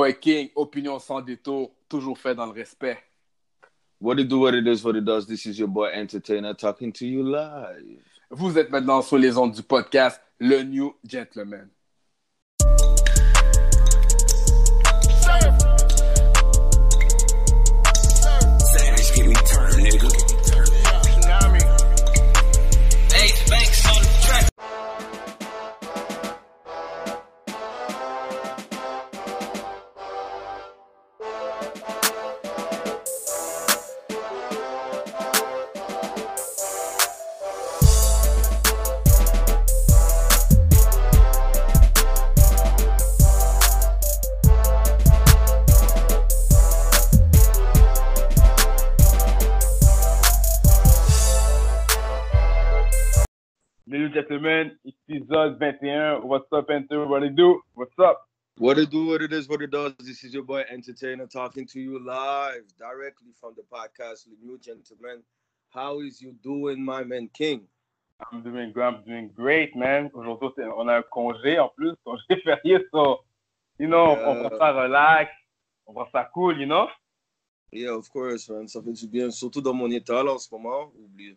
boy King, opinion sans détour, toujours fait dans le respect. What it do, what it is, what it does. This is your boy Entertainer talking to you live. Vous êtes maintenant sur les ondes du podcast Le New Gentleman. Le New Gentleman, épisode 21. What's up, Enter? What it do? What's up? What it do, what it is, what it does. This is your boy Entertainer talking to you live directly from the podcast, The New Gentleman. How is you doing, my man King? I'm doing good. I'm doing great, man. Aujourd'hui, on a un congé en plus, congé férié, so, you know, on Yeah. prend ça relax, on prend ça cool, you know? Yeah, of course, man. Ça fait du bien, surtout dans mon état là en ce moment. Oublie.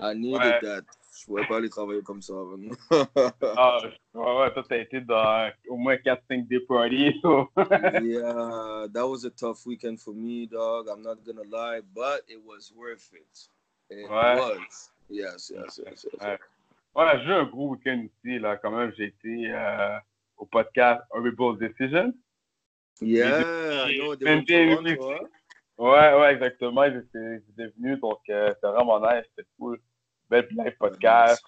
I needed Ouais. that. Je pouvais pas aller travailler comme ça. man. Ah, ouais, ouais, toi, t'as été dans au moins 4-5 day parties, so. yeah, that was a tough weekend for me, dog. I'm not gonna lie, but it was worth it. It Ouais. was. Yes, yes, yes, yes. Ouais. Ouais, j'ai eu un gros week-end aussi, là, quand même. J'ai été euh, au podcast Horrible Decision. Yeah, I know. They Toronto, huh? Ouais, ouais, exactement. J'étais j'étais venu, donc euh, c'était vraiment nice, c'était cool. Belle live podcast,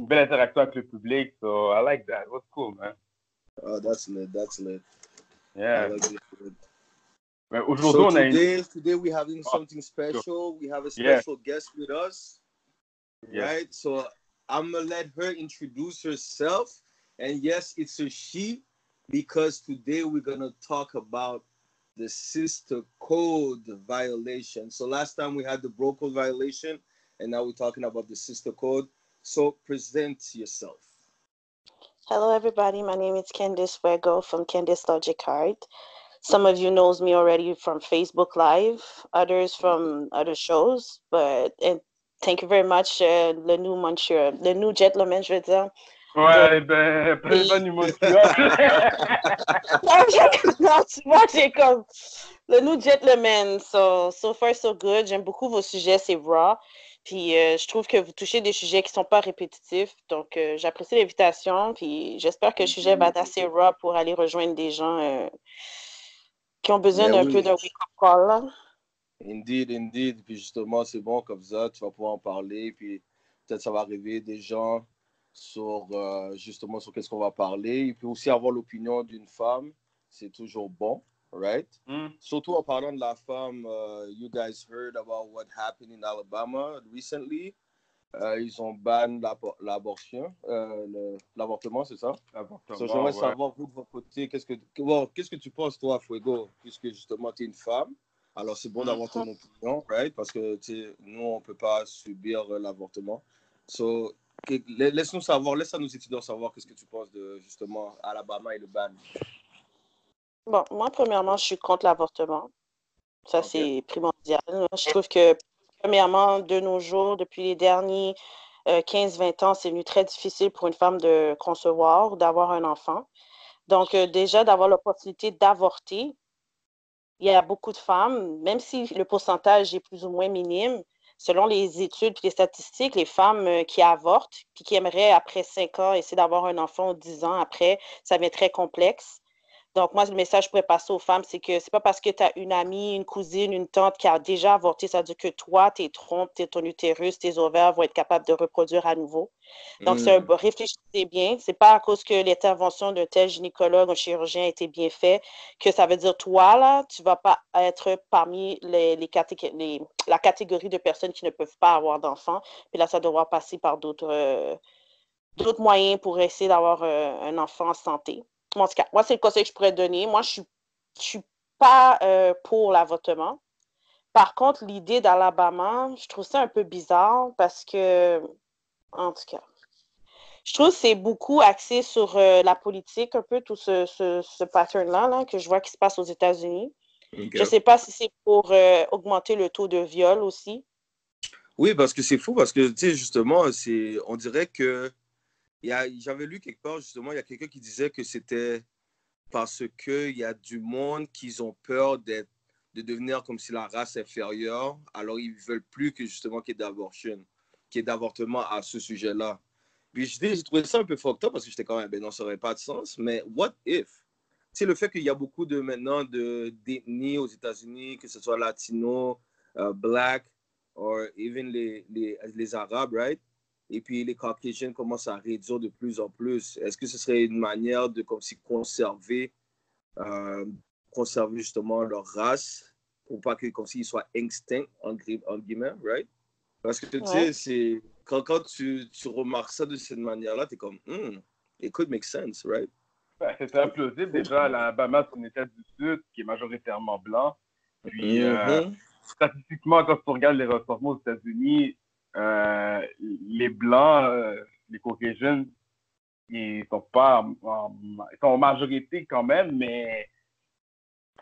une belle interaction avec le public, so I like that. Was cool, man. Oh, that's lit. That's lit. Yeah. like it. So on a une. today, today we're having Oh, something special. We have a Yeah. special guest with us, Yeah. right? So I'm gonna let her introduce herself, and yes, it's a she because today we're gonna talk about the sister code violation. So last time we had the bro code violation, and now we're talking about the sister code. So present yourself. Hello, everybody. My name is Candice Fuego from Candice Logic Art. Some of you knows me already from Facebook Live, others from other shows. But and thank you very much, uh, le new monsieur, le new gentleman, je veux dire. Ouais, ben, ben, ben, numéro Non, non, tu vois, j'ai comme le new gentleman. So, so far, so good. J'aime beaucoup vos sujets, c'est raw. Puis euh, je trouve que vous touchez des sujets qui sont pas répétitifs. Donc, euh, j'apprécie l'invitation. Puis j'espère que le sujet va être assez raw pour aller rejoindre des gens euh, qui ont besoin Ben d'un oui. peu d'un wake-up call. là. Indeed, indeed. Puis justement, c'est bon comme ça, tu vas pouvoir en parler. Puis peut-être ça va arriver des gens sur euh, justement sur qu'est-ce qu'on va parler. Et puis aussi avoir l'opinion d'une femme, c'est toujours bon, right? Hmm. Surtout en parlant de la femme, euh, you guys heard about what happened in Alabama recently. Euh, ils ont ban l'abo- l'abortion, euh, l'avortement, c'est ça? Avortement, So, J'aimerais ouais. savoir, vous, de votre côté, qu'est-ce que, qu'est-ce que tu penses, toi, Fuego, puisque justement, tu es une femme? Alors, c'est bon d'avoir ton opinion, right? Parce que, nous, on ne peut pas subir euh, l'avortement. So, laisse-nous savoir, laisse à nos étudiants savoir qu'est-ce que tu penses de, justement, Alabama et le ban. Bon, moi, premièrement, je suis contre l'avortement. Ça, c'est primordial. Je trouve que, premièrement, de nos jours, depuis les derniers euh, 15-20 ans, c'est devenu très difficile pour une femme de concevoir ou d'avoir un enfant. Donc, euh, déjà, d'avoir l'opportunité d'avorter, il y a beaucoup de femmes, même si le pourcentage est plus ou moins minime, selon les études et les statistiques, les femmes euh, qui avortent, puis qui aimeraient, après 5 ans, essayer d'avoir un enfant ou 10 ans après, ça devient très complexe. Donc, moi, le message que je pourrais passer aux femmes, c'est que c'est pas parce que tu as une amie, une cousine, une tante qui a déjà avorté, ça veut dire que toi, tes trompes, tes- ton utérus, tes ovaires vont être capables de reproduire à nouveau. Donc, un Mm. réfléchissez bien. C'est pas à cause que l'intervention d'un tel gynécologue ou chirurgien a été bien fait que ça veut dire toi, là, tu vas pas être parmi les, les catég- les- la catégorie de personnes qui ne peuvent pas avoir d'enfants. Puis là, ça devra passer par d'autres euh, d'autres moyens pour essayer d'avoir euh, un enfant en santé. En tout cas, moi, c'est le conseil que je pourrais donner. Moi, je suis, je suis pas euh, pour l'avortement. Par contre, l'idée d'Alabama, je trouve ça un peu bizarre parce que, en tout cas, Je trouve que c'est beaucoup axé sur euh, la politique, un peu tout ce, ce, ce pattern-là là, que je vois qui se passe aux États-Unis. Je ne sais pas si c'est pour euh, augmenter le taux de viol aussi. Oui, parce que c'est fou, parce que, tu sais, justement, on dirait que, j'avais lu quelque part, justement, il y a quelqu'un qui disait que c'était parce qu'il y a du monde qui ont peur de devenir comme si la race inférieure, alors ils veulent plus que, justement, qu'il y ait qu'il y d'avortement à ce sujet-là. Puis j'ai trouvé ça un peu fucked parce que j'étais quand même, ben non, ça n'aurait pas de sens, mais what if? C'est le fait qu'il y a beaucoup de, maintenant, de, d'ethnies aux États-Unis, que ce soit latino, euh, black, or even les, les, les Arabes, right? Et puis les Caucasiens commencent à réduire de plus en plus. Est-ce que ce serait une manière de comme si conserver, euh, conserver justement leur race pour pas que comme s'ils soient extincts, en, en guillemets, right? Parce que tu Ouais. sais, c'est quand, quand tu, tu remarques ça de cette manière-là, tu es comme, hmm, it could make sense, right? Ben, c'est très plausible. Déjà, l'Alabama, c'est un État du Sud qui est majoritairement blanc. Puis, euh, Mhm. statistiquement, quand tu regardes les recensements aux États-Unis, euh, les Blancs, euh, les Caucasiens, ils sont pas en, en- ils sont en majorité quand même, mais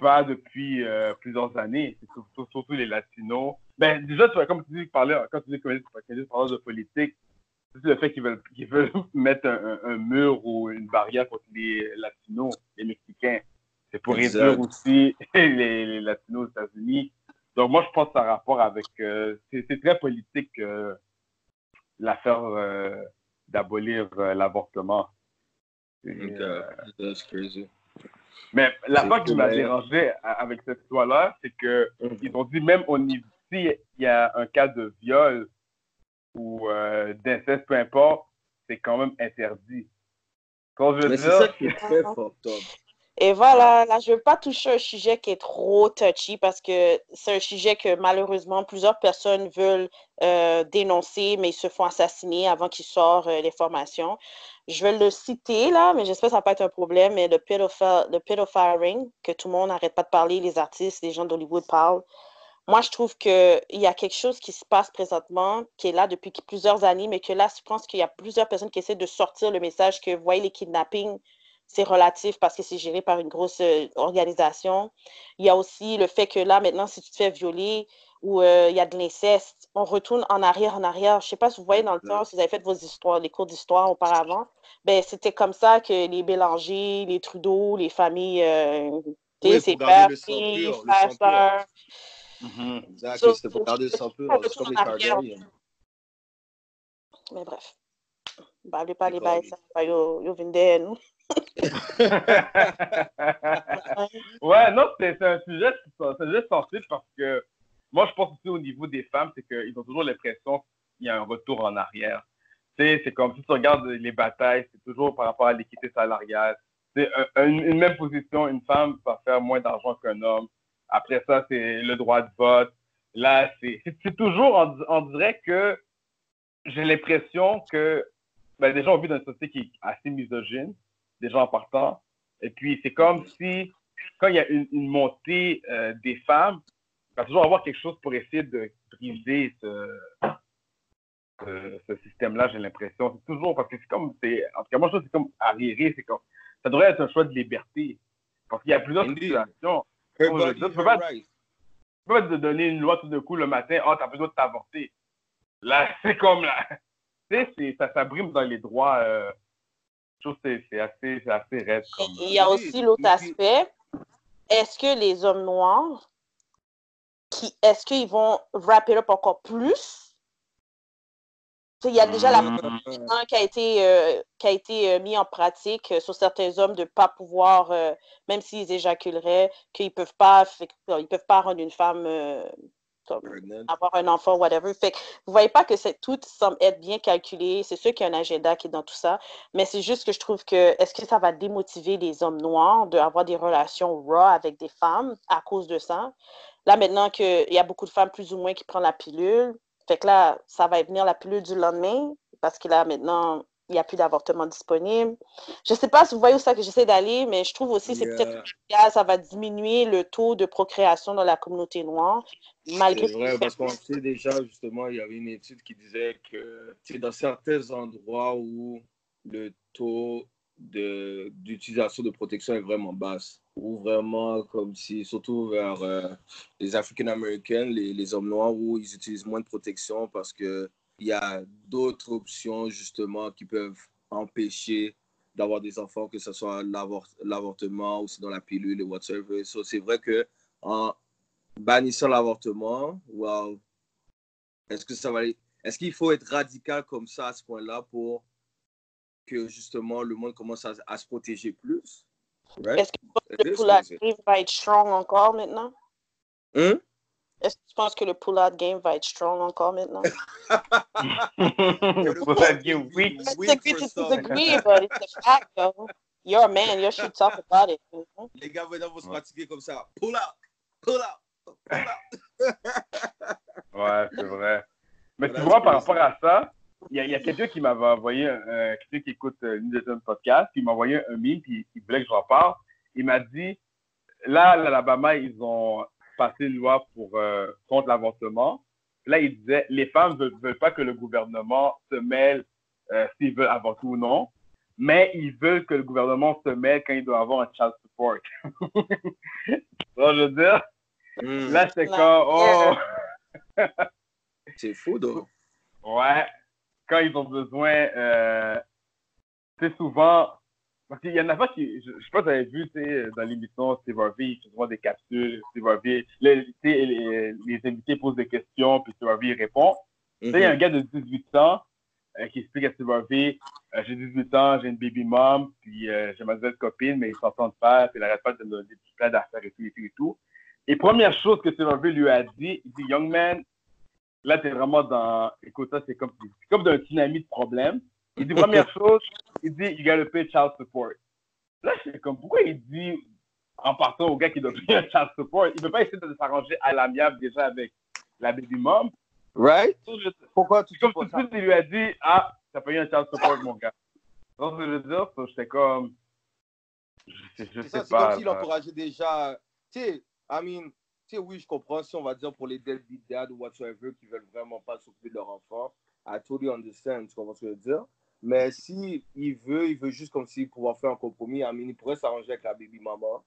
pas depuis euh, plusieurs années. C'est surtout, surtout les Latinos. Ben, déjà, tu vois, comme tu dis, parler, quand tu dis que tu parles de politique, c'est le fait qu'ils veulent, qu'ils veulent mettre un, un- un mur ou une barrière contre les Latinos, les Mexicains. C'est pour Exact. réduire aussi les, les Latinos aux États-Unis. Donc, moi, je pense que ça a rapport avec. euh, c'est très politique, euh, l'affaire euh, d'abolir euh, l'avortement. Et, Ok, euh, That's crazy. mais l'affaire qui m'a dérangé a- avec cette histoire-là, c'est que Mhm. ils ont dit même au niveau s'il y a un cas de viol ou euh, d'inceste, peu importe, c'est quand même interdit. Quand je veux Mais c'est ça qui est très Ah. Et voilà, là, je ne veux pas toucher un sujet qui est trop touchy parce que c'est un sujet que malheureusement plusieurs personnes veulent euh, dénoncer, mais ils se font assassiner avant qu'ils sortent euh, l'information. Je vais le citer là, mais j'espère que ça va pas être un problème. Mais le pédophile, le pédophile que tout le monde n'arrête pas de parler, les artistes, les gens d'Hollywood parlent. Moi, je trouve qu'il y a quelque chose qui se passe présentement, qui est là depuis plusieurs années, mais que là, je pense qu'il y a plusieurs personnes qui essaient de sortir le message que, vous voyez, les kidnappings, c'est relatif parce que c'est géré par une grosse euh, organisation. Il y a aussi le fait que là, maintenant, si tu te fais violer ou euh, il y a de l'inceste, on retourne en arrière, en arrière. Je ne sais pas si vous voyez dans le temps, si vous avez fait vos histoires, les cours d'histoire auparavant, ben, c'était comme ça que les Bélanger, les Trudeau, les familles, euh, Oui, ses pères, filles, frères, sœurs. Exact, So- c'était pour garder le sang pur. comme les. Targaryens. Mais bref. Bah, les D'accord, bails, ça, bah, yo, yo, nous. ouais, non, c'est un sujet, c'est un sujet sensible parce que moi, je pense aussi au niveau des femmes, c'est qu'ils ont toujours l'impression qu'il y a un retour en arrière. Tu sais, c'est comme si tu regardes les batailles, c'est toujours par rapport à l'équité salariale. C'est un- un- une même position, une femme va faire moins d'argent qu'un homme. Après ça, c'est le droit de vote. Là, c'est toujours, on, on dirait que j'ai l'impression que ben, gens ont vu dans une société qui est assez misogyne, des gens en partant. Et puis, c'est comme si, quand il y a une, une montée euh, des femmes, il va toujours avoir quelque chose pour essayer de briser ce, ce, ce système-là, j'ai l'impression. C'est toujours, parce que c'est comme, c'est, en tout cas, moi, je trouve que c'est comme arriéré, c'est comme, ça devrait être un choix de liberté. Parce qu'il y a plusieurs Indeed. situations. Tu. Tu peux pas te donner une loi tout d'un coup le matin, oh, t'as besoin de t'avorter. Là, c'est comme là. Sais, ça, ça brime dans les droits. Euh, je trouve que c'est- c'est assez, assez raide. Comme, Il y a Oui, aussi l'autre aspect. Est-ce que les hommes noirs, qui, est-ce qu'ils vont wrap it up encore plus? Il y a déjà la Mm. un qui a été, euh, qui a été euh, mis en pratique euh, sur certains hommes de ne pas pouvoir, euh, même s'ils éjaculeraient, qu'ils ne peuvent pas, euh, ils peuvent pas rendre une femme euh, comme Pregnant. avoir un enfant, whatever. Fait que vous voyez pas que c'est tout semble être bien calculé. C'est sûr qu'il y a un agenda qui est dans tout ça, mais c'est juste que je trouve que est-ce que ça va démotiver les hommes noirs d'avoir des relations raw avec des femmes à cause de ça? Là, maintenant qu'il y a beaucoup de femmes plus ou moins qui prennent la pilule, fait que là, ça va venir la pilule du lendemain parce que là, maintenant, il n'y a plus d'avortement disponible. Je ne sais pas si vous voyez où ça que j'essaie d'aller, mais je trouve aussi que c'est Yeah. que ça va diminuer le taux de procréation dans la communauté noire, malgré C'est vrai, parce qu'on sait déjà, justement, il y avait une étude qui disait que sais, dans certains endroits où le taux de- d'utilisation de, protection est vraiment basse. Ou vraiment comme si, surtout vers euh, les Africains-Américains, les, les hommes noirs, où ils utilisent moins de protection parce qu'il y a d'autres options justement qui peuvent empêcher d'avoir des enfants, que ce soit l'avort- l'avortement ou sinon la pilule et whatever. So, c'est vrai que en bannissant l'avortement, est-ce que ça va Est-ce qu'il faut être radical comme ça à ce point-là pour que justement le monde commence à, à se protéger plus? Right? Est-ce que que crazy. game va être strong encore maintenant? Hein? Est-ce que tu penses que le pull-out game va être strong encore maintenant? Dire oui. Let's Weak agree for to some. disagree, but it's a fact, though. You're a man. You should talk about it. Les gars maintenant vont se pratiquer comme ça. Pull out! Pull out! Pull out! Ouais, c'est vrai. Mais tu Voilà, vois, c'est par rapport à ça, il y a, il a quelqu'un qui m'avait envoyé, euh, quelqu'un qui écoute euh, Newton Podcast, qui m'a envoyé un meme, puis il voulait que j'en parle. Il m'a dit, là, l'Alabama, ils ont passé une loi pour, euh, contre l'avortement. Là, il disait, les femmes ne veulent, veulent pas que le gouvernement se mêle euh, s'ils veulent avorter ou non, mais ils veulent que le gouvernement se mêle quand il doit avoir un child support. Donc, je veux dire, Hmm, là, c'est comme, oh... C'est fou, donc. Ouais, quand ils ont besoin, euh, sais, souvent, parce qu'il y en a pas qui, je, je sais pas si vous avez vu, tu sais, dans l'émission Steve Harvey, il fait souvent des capsules, Steve Harvey, les, les, les invités posent des questions, puis Steve Harvey répond. Tu sais, il y a un Mhm. gars de 18 ans euh, qui explique à Steve Harvey, euh, j'ai 18 ans, j'ai une baby mom, puis euh, j'ai ma nouvelle copine, mais ils s'entendent pas, puis il arrête pas de me donner des petits plats d'affaires et tout, et tout, et tout. Et première chose que Steve Harvey lui a dit, il dit, Young man, là, t'es vraiment dans, écoute, ça, c'est comme, comme d'un tsunami de problèmes. Il dit, première chose, il dit, you gotta pay child support. Là, c'est comme, pourquoi il dit, en partant au gars qui doit payer un child support, il veut pas essayer de s'arranger à l'amiable déjà avec la baby mom? Right? Pourquoi tu comme pas tout de suite, il lui a dit, ah, t'as payé un child support, mon gars. Donc, je veux dire, so, j'étais comme, je sais, je C'est sais ça, c'est pas. comme s'il encourageait déjà. Tu sais, I mean, tu sais, oui, je comprends si on va dire pour les deadbeat dads ou whatsoever qui veulent vraiment pas s'occuper de leur enfant. I totally understand, tu comprends ce que je veux dire? Mais si il veut, il veut juste comme s'il pouvoir faire un compromis. I mean, il pourrait s'arranger avec la baby maman,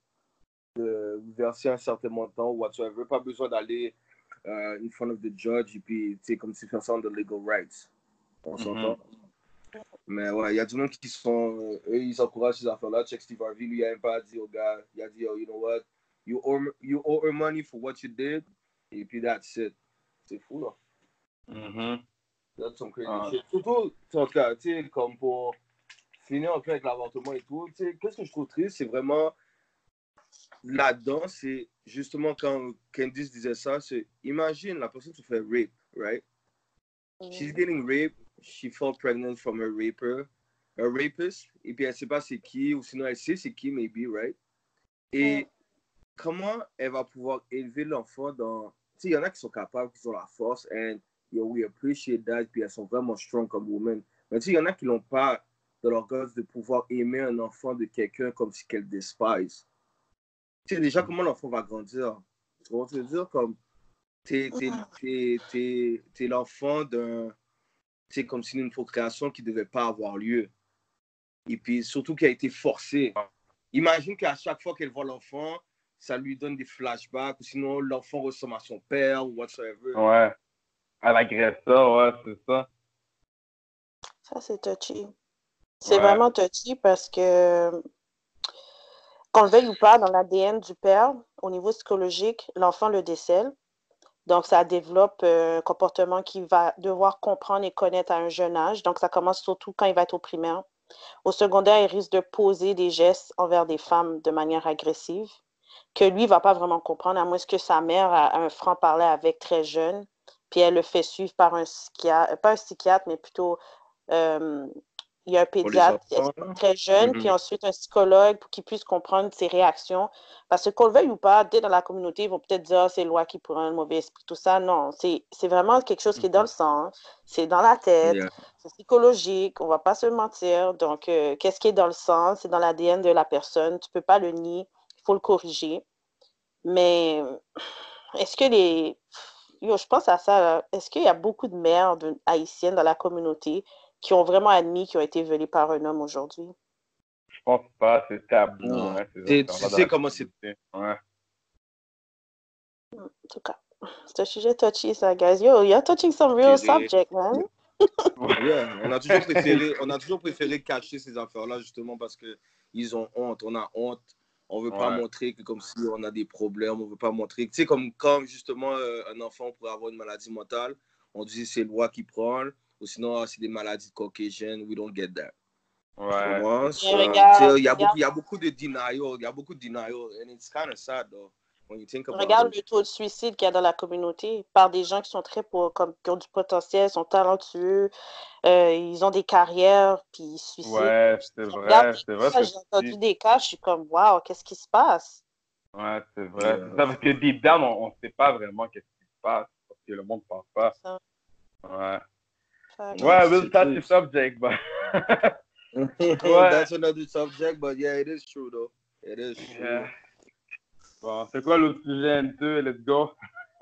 de verser un certain montant ou whatsoever. Pas besoin d'aller euh, in front of the judge et puis, tu sais, comme si faire ça de legal rights. On s'entend? Mais ouais, il y a du monde qui sont. eux, ils encouragent ces affaires-là. Check Steve Harvey, lui, il a même pas dit au gars. Il a dit, oh, you know what? You owe, you owe her money for what you did. Et puis, that's it. C'est fou, là. Mhm. That's some crazy Ah. shit. Surtout, tu sais, comme pour finir un peu avec l'avortement et tout, tu sais, qu'est-ce que je trouve triste, c'est vraiment. Là-dedans, c'est justement quand Candice disait ça, c'est imagine la personne se fait rape, right? She's getting raped. She fell pregnant from her raper, her rapist. Et puis elle sait pas c'est qui, ou sinon elle sait c'est qui, maybe, right? Et Mm. comment elle va pouvoir élever l'enfant dans. Tu sais, il y en a qui sont capables, qui ont la force, and yo, we appreciate that, puis elles sont vraiment strong comme women. Mais tu sais, il y en a qui n'ont pas de leur gosse de pouvoir aimer un enfant de quelqu'un comme si qu'elle despise. Tu sais, déjà, comment l'enfant va grandir? Tu vois ce que je veux dire? Comme, t'es, t'es, t'es, t'es, l'enfant d'un, tu sais, comme si une procréation qui ne devait pas avoir lieu. Et puis, surtout qui a été forcée. Imagine qu'à chaque fois qu'elle voit l'enfant, ça lui donne des flashbacks, ou sinon l'enfant ressemble à son père, ou whatsoever. Ouais. Elle agresse ça, ouais, c'est ça. Ça, c'est touchy. C'est Ouais. vraiment touchy parce que, qu'on le veuille ou pas, dans l'ADN du père, au niveau psychologique, l'enfant le décèle. Donc, ça développe euh, un comportement qu'il va devoir comprendre et connaître à un jeune âge. Donc, ça commence surtout quand il va être au primaire. Au secondaire, il risque de poser des gestes envers des femmes de manière agressive que lui ne va pas vraiment comprendre, à moins que sa mère a un franc-parler avec très jeune, puis elle le fait suivre par un psychiatre, pas un psychiatre, mais plutôt euh, il y a un pédiatre très jeune, puis ensuite un psychologue pour qu'il puisse comprendre ses réactions. Parce que qu'on le veuille ou pas, dès dans la communauté, ils vont peut-être dire Ah, c'est loi qui prend un mauvais esprit, tout ça. Non, c'est c'est vraiment quelque chose qui est dans le sang, c'est dans la tête, Yeah. c'est psychologique, on va pas se mentir. Donc, euh, qu'est-ce qui est dans le sang? C'est dans l'ADN de la personne. Tu peux pas le nier, il faut le corriger. Mais est-ce que les. Yo, je pense à ça. Est-ce qu'il y a beaucoup de mères haïtiennes dans la communauté qui ont vraiment admis qu'ils ont été violés par un homme aujourd'hui? Je pense pas, c'est tabou. Hein, c'est C'est- ça, tu sais comment société. Ouais. En tout cas, c'est un sujet touchy, ça, guys. Yo, you're touching some real C'est subject, man. Yeah, on a toujours préféré, on a toujours préféré cacher ces affaires-là justement parce que ils ont honte. On a honte. On veut pas montrer que comme si on a des problèmes. On veut pas montrer. Tu sais comme quand justement euh, un enfant pourrait avoir une maladie mentale, on dit c'est loi qui prend ou sinon ah, c'est des maladies de Caucasian. We don't get that. Ouais. Il y a beaucoup de denial. Il y a beaucoup de denial and it's kind of sad though when you think about Regarde it. le taux de suicide qu'il y a dans la communauté par des gens qui sont très pour, comme, qui ont du potentiel, sont talentueux, euh, ils ont des carrières, puis ils se suicident. Ouais, c'est vrai, regarde c'est vrai. J'ai entendu des cas, je suis comme, waouh, qu'est-ce qui se passe? Ouais, c'est vrai. Ça, parce que deep down, on ne sait pas vraiment qu'est-ce qui se passe, parce que le monde ne pense pas. Ça. Ouais. Ouais, c'est we'll touch the subject, but... That's another subject, but yeah, it is true though. It is true. Yeah. Bon, c'est quoi l'autre sujet, M2? Let's go.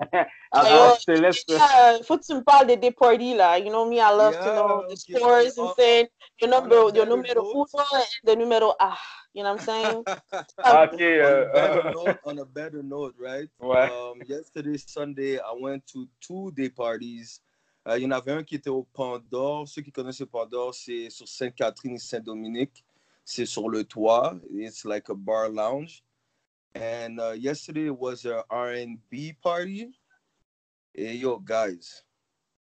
Yo, Avant, je te laisse... Yeah, faut que tu me parles des party là. You know me, I love to Yeah, know the okay. scores and On- saying your on number, your note. uno and the numero ah. You know what I'm saying? Ah, ok, on, euh, a better note, on a better note, right? Ouais. Um, yesterday, Sunday, I went to two day parties. Euh, il y en avait un qui était au Pandore. Ceux qui connaissent le Pandore, c'est sur Sainte-Catherine et Saint-Dominique. C'est sur le toit. It's like a bar lounge. And uh, yesterday was a R&B party. Et yo, guys,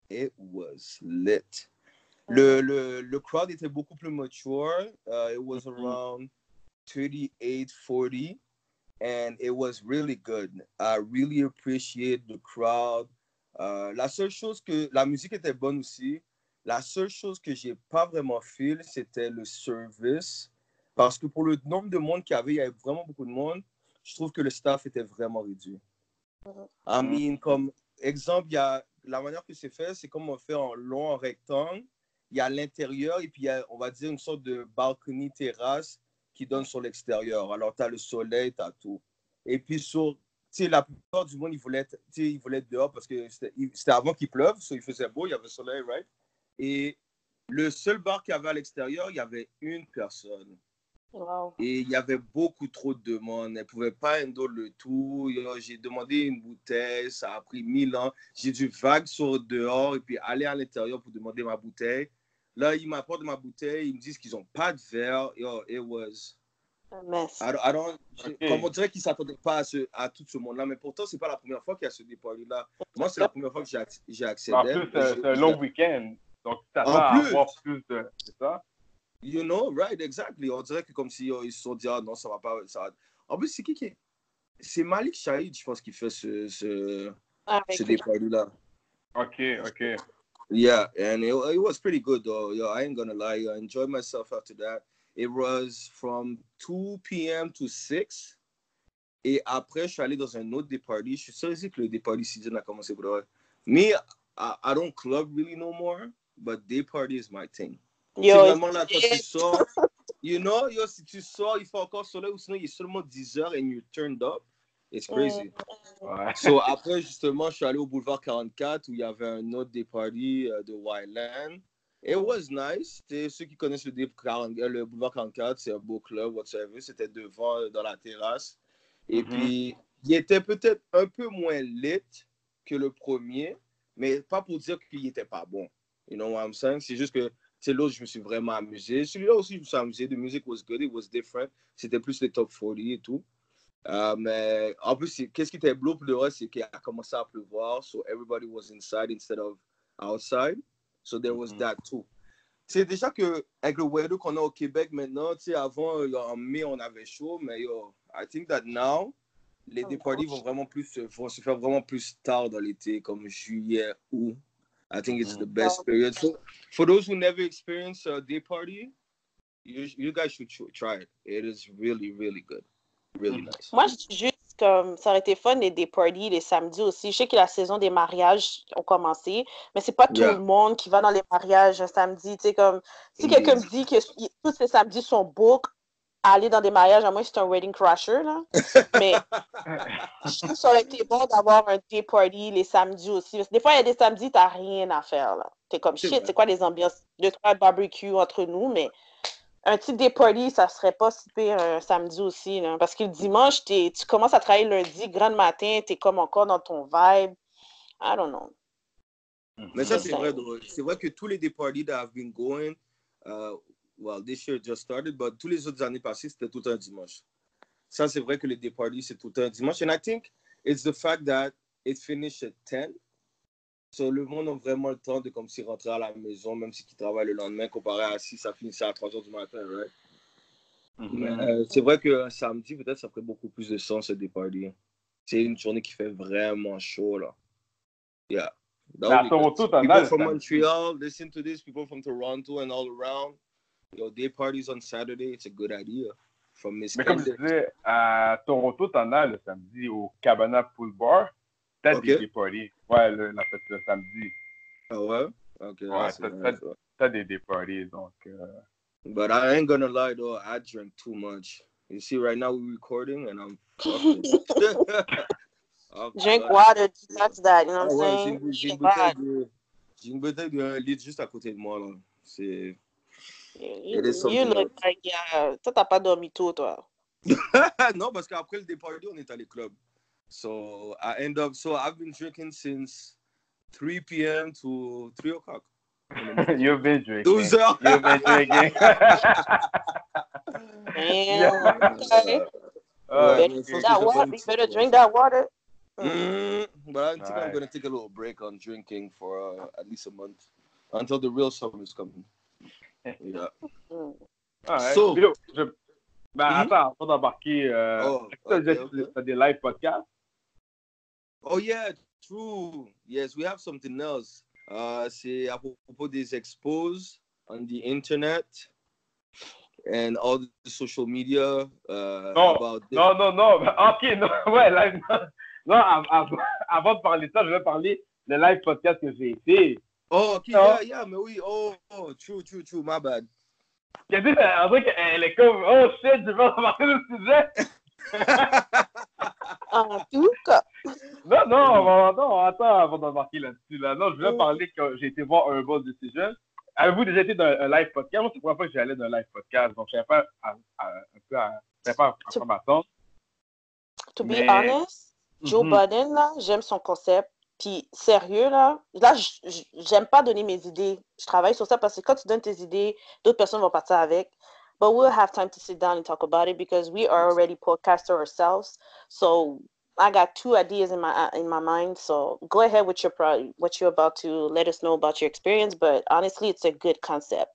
it was lit. Le, le, le crowd était beaucoup plus mature. Uh, it was Mhm. around 38, 40. And it was really good. I really appreciate the crowd. Uh, la seule chose que la musique était bonne aussi. La seule chose que j'ai pas vraiment feel, c'était le service. Parce que pour le nombre de monde qu'il y avait, il y avait vraiment beaucoup de monde. Je trouve que le staff était vraiment réduit. I Mhm. mean, comme exemple, il y a, la manière que c'est fait, c'est comme on fait en long, en rectangle. Il y a l'intérieur et puis il y a, on va dire, une sorte de balcony terrasse qui donne sur l'extérieur. Alors, tu as le soleil, tu as tout. Et puis, sur, tu sais, la plupart du monde, ils voulaient être, ils voulaient être dehors parce que c'était avant qu'il pleuve, so il faisait beau, il y avait le soleil, right? Et le seul bar qu'il y avait à l'extérieur, il y avait une personne. Wow. Et il y avait beaucoup trop de demandes. Elle ne pouvait pas handle le tout. J'ai demandé une bouteille, ça a pris mille ans. J'ai dû vague sur dehors et puis aller à l'intérieur pour demander ma bouteille. Là, ils m'apportent ma bouteille, ils me disent qu'ils n'ont pas de verre. Yo, it was. Un mess. I don't- I don't- je- Ok. Comme on dirait qu'ils ne s'attendaient pas à, ce- à tout ce monde-là. Mais pourtant, ce n'est pas la première fois qu'il y a ce départ-là. Moi, c'est la première fois que j'ai acc- j'ai accédé. En plus, c'est un long week-end. Donc, tu t'attends En à plus. avoir plus de... C'est ça? You know, right, exactly. On dirait que comme si oh, ils se sont dit, ah non, ça va pas. Ça va. En plus, c'est qui qui est. C'est Malik Shahid, je pense, qui fait ce, ce, Avec ce départ-là. OK, OK. Yeah, and it, it was pretty good, though. Yo, I ain't gonna lie. I enjoyed myself after that. It was from 2 p.m. to 6. Et après, je suis allé dans un autre day party. Je suis sûr que le day party season a commencé pour. Me, I, I don't club really no more, but day party is my thing. Yo, vraiment là, quand tu sors, you know, yo, si tu sors, il fait encore soleil ou sinon il est seulement 10 heures and you're turned up. It's crazy. Ouais. So après, justement, je suis allé au boulevard 44 où il y avait un autre des parties euh, de Wildland. It was nice. Ceux qui connaissent le, dé- 40 euh, le boulevard 44, c'est un beau club, whatsoever. C'était devant, euh, dans la terrasse. Et Mhm. puis, il était peut-être un peu moins lit que le premier, mais pas pour dire qu'il n'était pas bon. You know what I'm saying? C'est juste que c'est l'autre, je me suis vraiment amusé. Celui-là aussi, je me suis amusé. The music was good, it was different. C'était plus les top 40 et tout. Euh, mais en plus, qu'est-ce qui était bleu pour le reste, c'est qu'il a commencé à pleuvoir. So everybody was inside instead of outside. So there was Mhm. that too. C'est déjà que avec le weather qu'on a au Québec maintenant, tu sais, avant, euh, en mai, on avait chaud, mais yo, I think that now, les Oh, day parties vont vraiment plus, se- vont se faire vraiment plus tard dans l'été, comme juillet, août. I think it's the best period. So, for those who never experienced a day party, you, you guys should tr- try it. It is really, really good. Really Mhm. nice. Moi, je dis juste comme ça aurait été fun les des parties les samedis aussi. Je sais que la saison des mariages ont commencé, mais c'est pas tout Yeah. le monde qui va dans les mariages un samedi. Tu sais, comme si Mhm. quelqu'un me dit que tous les samedis sont book, aller dans des mariages, à moins que c'est un wedding crasher, là. Mais je trouve que ça aurait été bon d'avoir un day party les samedis aussi. Parce que des fois, il y a des samedis, t'as rien à faire, là. T'es comme shit, c'est quoi les ambiances? Deux, trois barbecues entre nous, mais un petit day party, ça serait pas si pire un samedi aussi, là. Parce que le dimanche, t'es- tu commences à travailler lundi, grand matin, t'es comme encore dans ton vibe. I don't know. Mais ça, C'est vrai. C'est vrai que tous les day parties that have been going, uh, well, this year just started, but tous les autres années passées, c'était tout un dimanche. Ça, c'est vrai que les day parties, c'est tout un dimanche. And I think it's the fact that it finished at 10. So, le monde a vraiment le temps de comme s'y rentrer à la maison, même si ils travaillent le lendemain, comparé à si ça finissait à 3 heures du matin, right? Euh, c'est vrai qu'un samedi, peut-être, ça ferait beaucoup plus de sens, ce day party. C'est une journée qui fait vraiment chaud, là. Yeah. That t'en as People le from. Montreal, listen to this. People from Toronto and all around. Yo, day parties on Saturday. It's a good idea. From Miss Mais comme je disais, à Toronto, t'en as le samedi au Cabana Pool Bar. T'as Ok. des day parties. Ouais, le, la fête le samedi. Ah ouais? Ok. Ouais, nice, ouais. T'as des day parties, donc... euh, But I ain't gonna lie though, I drank too much. You see, right now we're recording and I'm fucking. Drink water, that's that, you know Ah what I'm j'ai saying? j'ai une bouteille bad. de, j'ai une bouteille de un litre juste à côté de moi là. C'est. You, It is you something look like, yeah, toi, t'as pas dormi tôt, toi. non, parce qu'après le day party, on est allé club. So I end up, so I've been drinking since 3 p.m. to 3 o'clock. You've been drinking. 12 heures. You've been drinking. Damn. Okay. Ah, Ouais, Better mais ok. faut that que je water, prenne you une better petite drink that water. Mm, but I think I'm Right. gonna take a little break on drinking for uh, at least a month until the real summer is coming. Yeah. Ouais. So- je- Ben, Mhm. attends, avant d'embarquer, euh, Oh, est-ce que t'as ok, déjà- ok. t'as des live podcasts? Oh yeah, true. Yes, we have something else. Uh, c'est à propos des expos on the internet and all the social media uh, Non, about Non, non, non. Ok, non, ouais, live. Non, non av- av- avant de parler de ça, je vais parler le live podcast que j'ai été. Oh, ok, Non. yeah, yeah, mais oui, oh, oh, true, true, true, my bad. Dit, on dirait qu'elle est comme, oh shit, je vais remarquer le sujet. En tout cas, Non, non, non, attends avant d'embarquer là-dessus. Là. Non, je voulais Mm. parler que j'ai été voir un boss Decision. Avez-vous déjà été dans un live podcast? Moi, c'est la première fois que j'allais dans un live podcast, donc je ne savais pas à, à- un peu à, je savais pas à m'attendre. to be Mais- honest, Joe Mhm. Budden, là, j'aime son concept. Puis, sérieux, là, là, j'aime pas donner mes idées. Je travaille sur ça parce que quand tu donnes tes idées, d'autres personnes vont partir avec. But we'll have time to sit down and talk about it because we are already podcasters ourselves. So, I got two ideas in my uh, in my mind. So, go ahead with your pro- what you're about to let us know about your experience. But honestly, it's a good concept.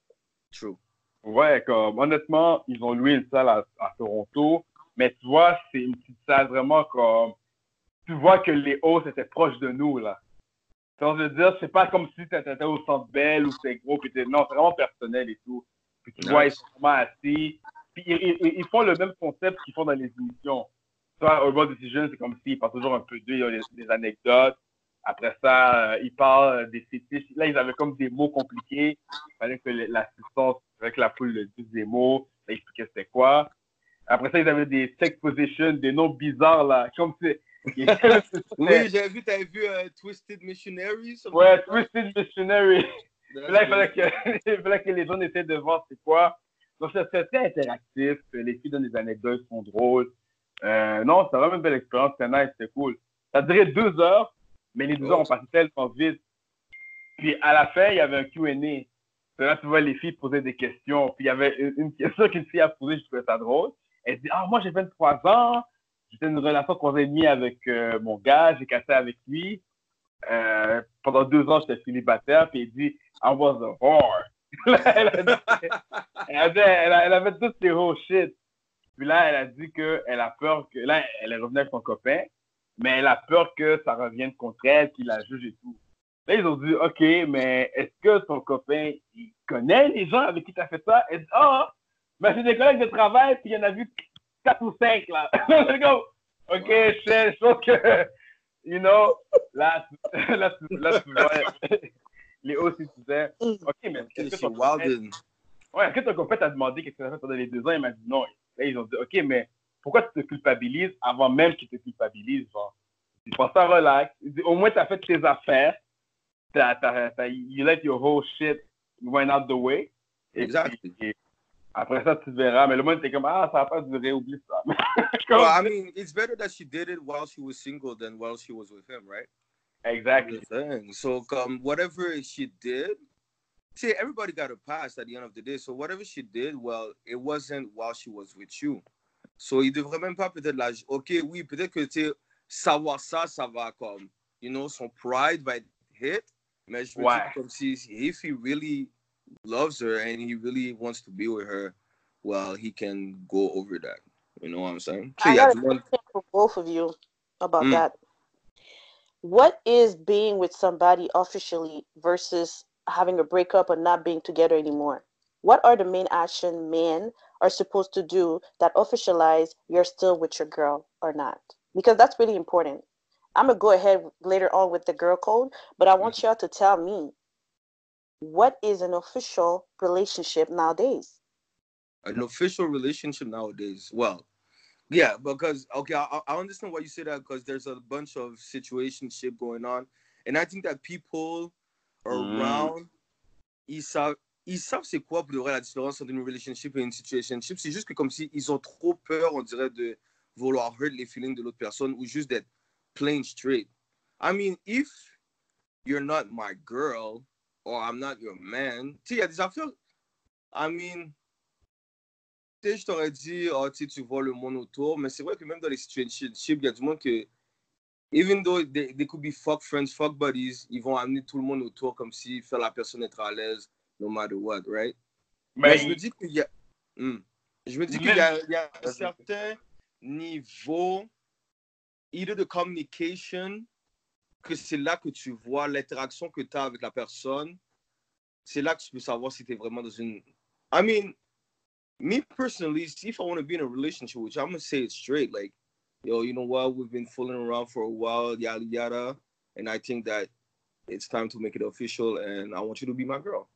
True. Ouais, comme honnêtement, ils ont loué une salle à, à Toronto, mais tu vois, c'est une petite salle vraiment comme. Tu vois que les hauts étaient proches de nous, là. Veux dire, c'est pas comme si tu étais au centre belle ou c'est gros, puis non, c'est vraiment personnel et tout. Puis tu Nice. vois, ils sont vraiment assis. Puis ils, ils- ils font le même concept qu'ils font dans les émissions. Vois, Urban Decision, c'est comme s'ils parlent toujours un peu d'eux, il y a des, anecdotes. Après ça, euh, ils parlent des fétiches. Là, ils avaient comme des mots compliqués. Il fallait que l'assistance, avec la foule le dise des mots, ça expliquait c'était quoi. Après ça, ils avaient des sex positions, des noms bizarres, là. Comme si. Oui, j'ai vu, t'avais vu euh, Twisted Missionary? Ouais? Twisted Missionary. Là, il fallait que, il fallait que les gens essaient de voir c'est quoi. Donc, c'était très interactif. Les filles donnent des anecdotes, sont drôles. Euh, non, c'était vraiment une belle expérience. C'était nice, c'était cool. Ça duré deux heures, mais les deux Oh. heures ont passé tellement vite. Puis à la fin, il y avait un Q&A. Là, tu vois les filles poser des questions. Puis il y avait une, une question qu'une fille a posée, je trouvais ça drôle. Elle dit Ah, moi j'ai 23 ans, dans une relation ans et demi avec euh, mon gars, j'ai cassé avec lui. Euh, pendant deux ans, j'étais célibataire. Puis il dit I was a whore. elle, a elle, a elle avait toutes les whole shit. Puis là, elle a dit qu'elle a peur que. Là, elle est revenue avec son copain, mais elle a peur que ça revienne contre elle, qu'il la juge et tout. Là, ils ont dit OK, mais est-ce que ton copain, il connaît les gens avec qui tu as fait ça Elle dit Ah, mais c'est des collègues de travail, puis il y en a vu quatre ou cinq, là. C'est comme, OK, je pense que. You know, là, tu- là, tu, là, tu vois. Si tu disais, OK, mais Ok, est-ce que Walden. Ouais, est-ce que ton copain t'a demandé qu'est-ce que tu as fait pendant les deux ans? Il m'a dit non. Là, ils ont dit, OK, mais pourquoi tu te culpabilises avant même qu'ils te culpabilisent, genre? Ils prends ça relax. Au moins, tu as fait tes affaires. T'as, t'as, t'as- you let your whole shit went out the way. Et Exact. puis, et après ça, tu verras. Mais le monde était comme, ah, ça va pas durer, oublie ça. Comme- Well, I mean, it's better that she did it while she was single than while she was with him, right? exactly. So um, whatever she did, see, everybody got a past at the end of the day. So whatever she did, well, it wasn't while she was with you. So il devrait même pas peut-être la. Ok, oui, peut-être que tu sais, savoir ça, ça va comme, you know, son pride va être hit. Mais je me Ouais. dis comme si if he really loves her and he really wants to be with her, well, he can go over that. You know what I'm saying? Sais, I il y a got a for both of you about Mm. that. What is being with somebody officially versus having a breakup or not being together anymore? What are the main action men are supposed to do that officialize you're still with your girl or not? Because that's really important. I'm gonna go ahead later on with the girl code, but I want y'all to tell me what is an official relationship nowadays? an official relationship nowadays. Well, yeah, because okay, I, I understand why you say that because there's a bunch of situationship going on, and I think that people Mm. around ils savent ils savent c'est quoi pour de vrai la différence entre une relationship et une situationship. C'est juste que comme si ils ont trop peur, on dirait, de vouloir hurt les feelings de l'autre personne ou juste d'être plain straight. I mean, if you're not my girl or I'm not your man, tu sais, il y a des affaires. I mean, tu sais, je t'aurais dit, oh, tu sais, tu vois le monde autour, mais c'est vrai que même dans les situationships, il y a du monde que, even though they, they could be fuck friends, fuck buddies, ils vont amener tout le monde autour comme si faire la personne être à l'aise, no matter what, right? Mais, Mais je me dis qu'il y a, Hmm. je me dis qu'il y y a un certain niveau, either de communication, que c'est là que tu vois l'interaction que tu as avec la personne. C'est là que tu peux savoir si tu es vraiment dans une. I mean, me personally, if I want to be in a relationship with you, I'm going to say it straight. Like, yo, you know what? We've been fooling around for a while, yada, yada. And I think that it's time to make it official and I want you to be my girl.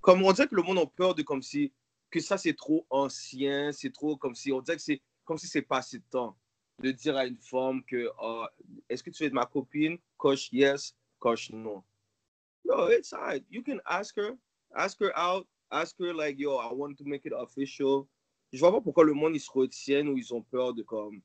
Comme on dirait que le monde a peur de comme si que ça c'est trop ancien, c'est trop comme si on dirait que c'est comme si c'est passé de temps de dire à une femme que ah, est-ce que tu être ma copine? Coche yes, coche non. No, it's alright. You can ask her, ask her out, ask her like yo, I want to make it official. Je vois pas pourquoi le monde ils se retiennent ou ils ont peur de comme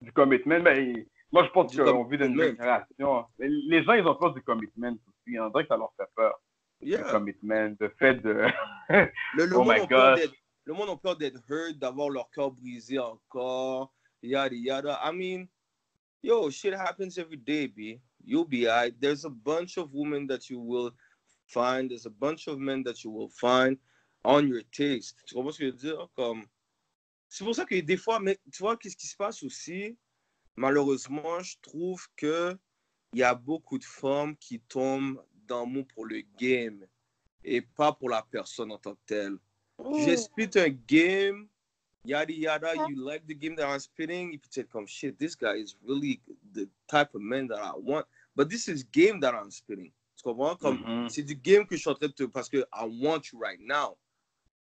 du commitment, ben, moi, je pense qu'on vit dans une génération. Les gens, ils ont peur du commitment aussi. On dirait que ça leur fait peur. Le yeah. commitment, le fait de. Le, le Oh monde my d'être- le monde a peur d'être hurt, d'avoir leur cœur brisé encore, yada yada. I mean, yo, shit happens every day, B. You'll be alright. There's a bunch of women that you will find. There's a bunch of men that you will find on your taste. Tu comprends ce que je veux dire? Comme... C'est pour ça que des fois, mais tu vois, qu'est-ce qui se passe aussi? Malheureusement, je trouve que il y a beaucoup de femmes qui tombent dans mon pour le game et pas pour la personne en tant que telle. Je spit un game, yada yada, you like the game that I'm spitting, et puis tu es comme shit, this guy is really the type of man that I want, but this is game that I'm spitting. Tu comprends? Comme Mhm. c'est du game que je suis en train de te. Parce que I want you right now.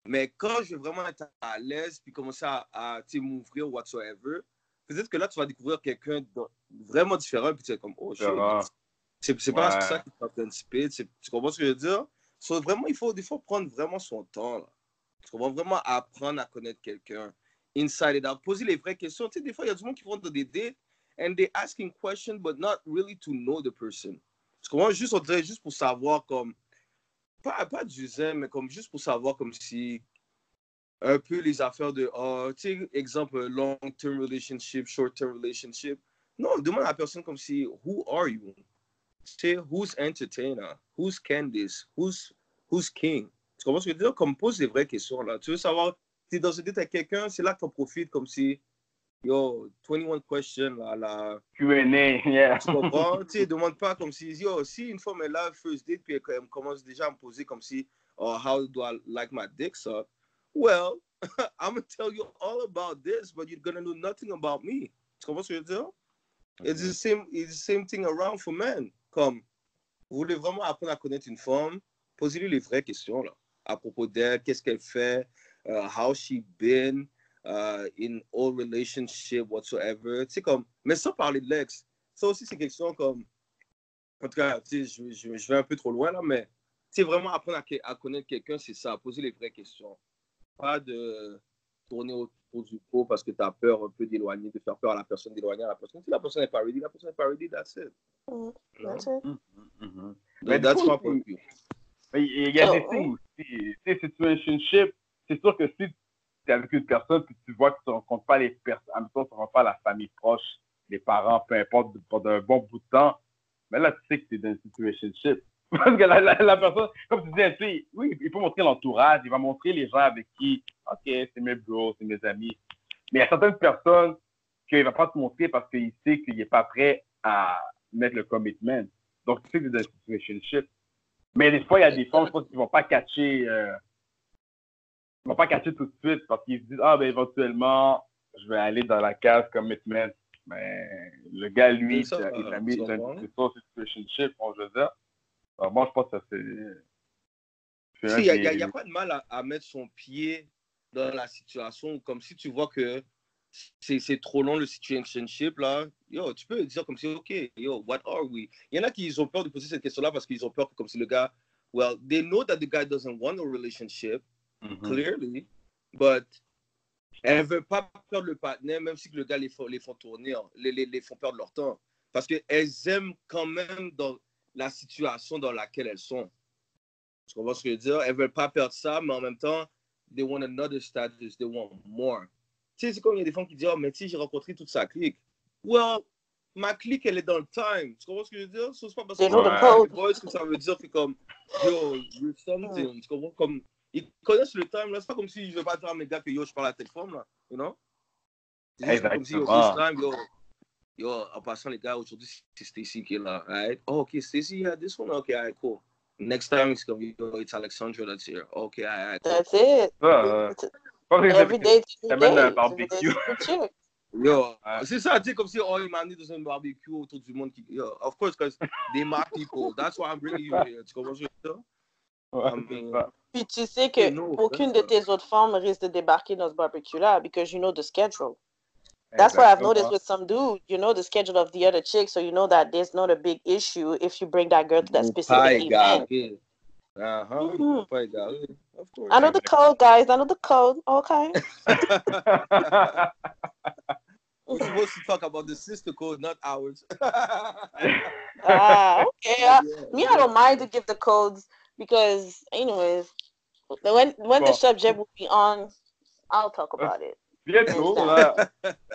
Mais quand je vais vraiment être à l'aise puis commencer à, à tu m'ouvrir ou whatsoever, peut-être que là, tu vas découvrir quelqu'un vraiment différent puis tu es comme, oh shit. C'est c'est pas Ouais. ça qui en train de spit. c'est- Tu comprends ce que je veux dire? So, vraiment, il faut des fois prendre vraiment son temps. Là. Tu comprends? Vraiment apprendre à connaître quelqu'un. Inside it out. Poser les vraies questions. Tu des fois, il y a du monde qui vont dans des dates and they asking questions but not really to know the person. Tu comprends? Juste, on juste pour savoir comme, pas, pas du zèle, mais comme juste pour savoir comme si un peu les affaires de, oh, exemple, long-term relationship, short-term relationship. Non, demande à la personne comme si, who are you? Tu sais, who's entertainer? Who's Candice? Who's, who's king? Tu comprends ce que je veux dire? Comme pose des vraies questions là. Tu veux savoir, tu es dans une date avec quelqu'un, c'est là que tu en profites comme si, yo, 21 questions là, là. Q&A, yeah. Tu comprends? tu sais, demande pas comme si, yo, si une femme est là, first date, puis elle, commence déjà à me poser comme si, oh, how do I like my dick suck? Well, I'm gonna tell you all about this, but you're gonna know nothing about me. Tu comprends ce que je veux dire? It's the same, it's the same thing around for men. Comme, vous voulez vraiment apprendre à connaître une femme, posez-lui les vraies questions, là. À propos d'elle, qu'est-ce qu'elle fait, uh, how she been, uh, in all relationship whatsoever. Tu sais, comme, mais sans parler de l'ex, ça aussi, c'est quelque chose comme, en tout cas, tu sais, je, je, je vais un peu trop loin là, mais c'est vraiment apprendre à, à connaître quelqu'un, c'est ça, poser les vraies questions. Pas de tourner autour du pot parce que tu as peur un peu d'éloigner, de faire peur à la personne, d'éloigner à la personne. Si la personne n'est pas ready, la personne n'est pas ready, that's it. Mm, that's it. Mhm. Mais Mais that's my point of view. Il y a des Oh, signes aussi. Tu sais, situationship, c'est sûr que si tu es avec une personne puis tu vois que tu ne rencontres pas les personnes, en même temps, ne pas la famille proche, les parents, peu importe, pendant un bon bout de temps, mais là, tu sais que tu es dans une situationship. Parce que la, la, personne, comme tu disais, tu oui, il peut montrer l'entourage, il va montrer les gens avec qui, OK, c'est mes bros, c'est mes amis. Mais il y a certaines personnes qu'il ne va pas te montrer parce qu'il sait qu'il n'est pas prêt à mettre le commitment. Donc, tu sais que es dans une situationship. Mais des fois, il y a des femmes, je pense, qui ne vont pas catcher, euh, ils vont pas catcher tout de suite parce qu'ils se disent, ah, ben, éventuellement, je vais aller dans la case commitment. Mais le gars, lui, ça, il a mis une situationship, on veut dire. Alors, moi, je pense que ça, c'est. Il n'y a, pas de mal à, à mettre son pied dans la situation, comme si tu vois que c'est c'est trop long le situationship, là. Yo, tu peux dire comme si, OK, yo, what are we? Il y en a qui ils ont peur de poser cette question-là parce qu'ils ont peur que comme si le gars, well, they know that the guy doesn't want a relationship, Mhm. clearly, but elles veulent pas perdre le partenaire, même si le gars les font, les font tourner, hein, les, les, les font perdre leur temps. Parce qu'elles aiment quand même dans la situation dans laquelle elles sont. Tu comprends ce que je veux dire? Elles veulent pas perdre ça, mais en même temps, they want another status, they want more. Tu sais, c'est comme il y a des femmes qui disent, oh, mais tu sais, j'ai rencontré toute sa clique. Well, ma clique, elle est dans le time. Tu comprends ce que je veux dire? C'est pas parce que boys que ça veut dire que comme, yo, you're something. Tu comprends? Comme, ils connaissent le time, là. C'est pas comme si je vais pas dire à mes gars que yo, je parle à telle là. You know? C'est comme si, yo, time, yo, yo, en passant, les gars, aujourd'hui, c'est Stacy qui est là. Alright? Oh, ok, Stacy, yeah, this one, ok, alright, cool. Next time, it's gonna be, yo, it's Alexandra that's here. Ok, alright, cool. That's it. Euh, It's- pas vrai que Every c'est- day, it's a t'amènes day. un barbecue. Yo, Ouais. c'est ça, tu sais, comme si, oh, il m'a amené dans un barbecue autour du monde. Qui, yo, of course, because they my people. That's why I'm bringing you here. Tu comprends ce que je veux dire? Ça. Puis tu sais que No, aucune de tes autres femmes risque de débarquer dans ce barbecue-là because you know the schedule. That's why I've Exactement. noticed with some dude, you know the schedule of the other chick, so you know that there's not a big issue if you bring that girl to that specific event. égarer. Uh-huh, pas égarer. Of course. I know the code, guys. I know the code. Okay. We're supposed to talk about the sister code, not ours. Ah, okay. I- Yeah. me, I don't mind to give the codes because, anyways, when when the Bon. subject will be on, I'll talk about it. Bientôt, là.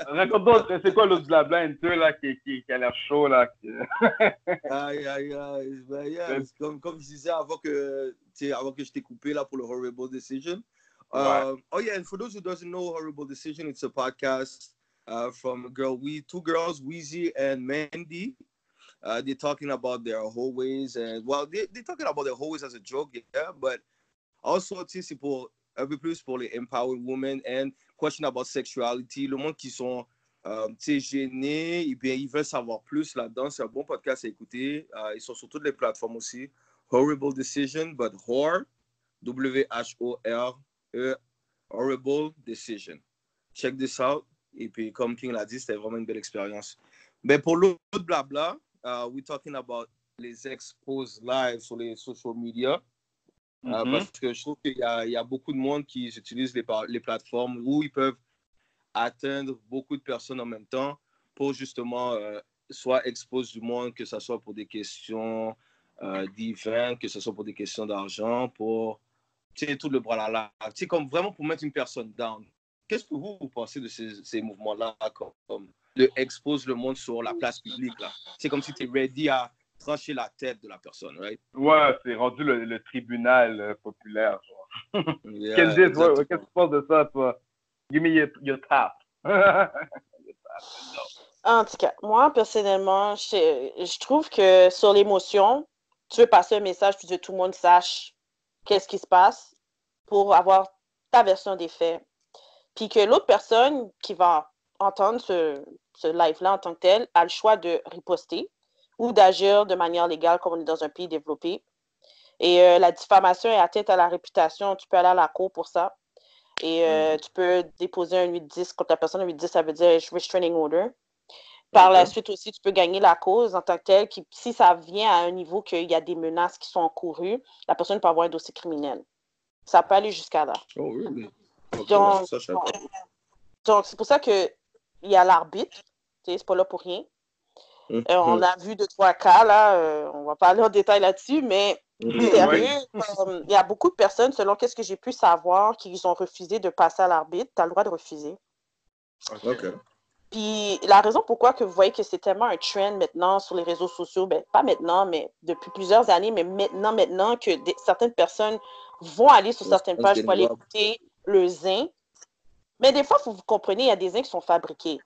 Raconte-nous, c'est quoi l'autre blabla un peu, là, qui, qui, qui a l'air chaud, là. qui- Aïe, aïe, aïe. Ben, yeah, c'est comme, comme je disais avant que, tu sais, avant que je t'ai coupé là pour le Horrible Decision. Um, oh yeah, and for those who doesn't know Horrible Decision, it's a podcast uh, from a girl, we two girls, Wheezy and Mandy. Uh, they're talking about their hallways and well, they, they're talking about their hallways as a joke, yeah, but also c'est pour un peu plus pour les empowered women and question about sexuality, le monde qui sont euh, gênés, et bien, ils veulent savoir plus là-dedans. C'est un bon podcast à écouter. Euh, ils sont sur toutes les plateformes aussi. Horrible Decision, but Hor, W-H-O-R-E, Horrible Decision. Check this out. Et puis, comme King l'a dit, c'était vraiment une belle expérience. Mais pour l'autre blabla, uh, we're talking about les expos live sur les social media. Euh, Mhm. parce que je trouve qu'il y a, il y a beaucoup de monde qui utilisent les, les plateformes où ils peuvent atteindre beaucoup de personnes en même temps pour justement euh, soit exposer du monde, que ce soit pour des questions euh, d'event, que ce soit pour des questions d'argent, pour tu sais, tout le bras sais, comme vraiment pour mettre une personne down. Qu'est-ce que vous, vous pensez de ces, ces mouvements-là, comme, comme le expose le monde sur la place publique là? C'est comme si tu es ready à trancher la tête de la personne, right? Ouais, c'est rendu le, le tribunal euh, populaire, genre. Yeah, Qu'est-ce que tu penses de ça, toi? Give me your, your tap. En tout cas, moi, personnellement, je, je trouve que sur l'émotion, tu veux passer un message, tu veux que tout le monde sache qu'est-ce qui se passe pour avoir ta version des faits. Puis que l'autre personne qui va entendre ce, ce live-là en tant que tel a le choix de riposter ou d'agir de manière légale comme on est dans un pays développé. Et euh, la diffamation est atteinte à la réputation, tu peux aller à la cour pour ça. Et euh, tu peux déposer un 8-10 contre la personne. Un 8-10, ça veut dire restraining order. Par la suite aussi, tu peux gagner la cause en tant que telle. Qui, si ça vient à un niveau qu'il y a des menaces qui sont encourues, la personne peut avoir un dossier criminel. Ça peut aller jusqu'à là. Oh? Ok, Donc, ça, c'est pour ça qu'il y a l'arbitre. C'est pas là pour rien. Euh, on Mhm. a vu deux, trois cas, là. euh, on va pas aller en détail là-dessus, mais Mhm. sérieux, comme, il y a beaucoup de personnes, selon qu'est-ce que j'ai pu savoir, qui ont refusé de passer à l'arbitre. Tu as le droit de refuser. Ok. Puis la raison pourquoi que vous voyez que c'est tellement un trend maintenant sur les réseaux sociaux, ben, pas maintenant, mais depuis plusieurs années, mais maintenant, maintenant que des- certaines personnes vont aller sur certaines pages pour aller écouter le zin. Mais des fois, que vous compreniez, il y a des zins qui sont fabriqués.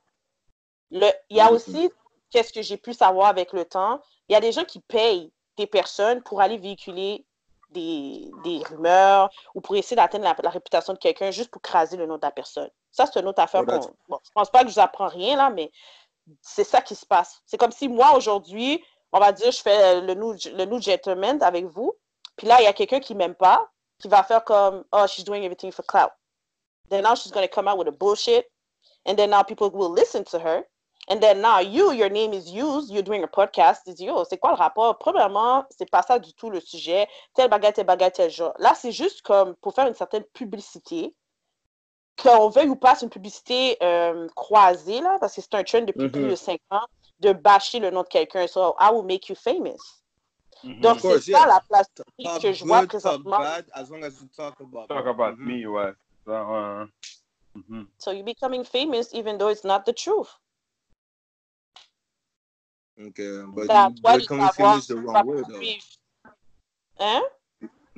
Le, il y a aussi, qu'est-ce que j'ai pu savoir avec le temps, il y a des gens qui payent des personnes pour aller véhiculer des, des rumeurs ou pour essayer d'atteindre la, la réputation de quelqu'un juste pour craser le nom de la personne. Ça, c'est une autre affaire. Bon, je pense pas que je vous apprends rien, là, mais c'est ça qui se passe. C'est comme si moi, aujourd'hui, on va dire, je fais le new, le new gentleman avec vous, puis là, il y a quelqu'un qui m'aime pas, qui va faire comme, oh, she's doing everything for clout. Then now she's going to come out with a bullshit, and then now people will listen to her. And then now you, your name is used, you're doing a podcast. Yo, c'est quoi le rapport? Premièrement, c'est pas ça du tout le sujet. Tel bagage, tel bagage, tel genre. Là, c'est juste comme pour faire une certaine publicité. Qu'on veuille ou pas, c'est une publicité euh, croisée, là, parce que c'est un trend depuis Mhm. plus de cinq ans, de bâcher le nom de quelqu'un. So, I will make you famous. Mhm. Donc, Of course, c'est ça yeah. la place Talk que je vois good, talk présentement. bad, as long as you talk about Talk about Mhm. me, ouais. Ouais. Mhm. So, you're becoming famous even though it's not the truth. Okay, but C'est à you toi de becoming famous the wrong way, though. Hein?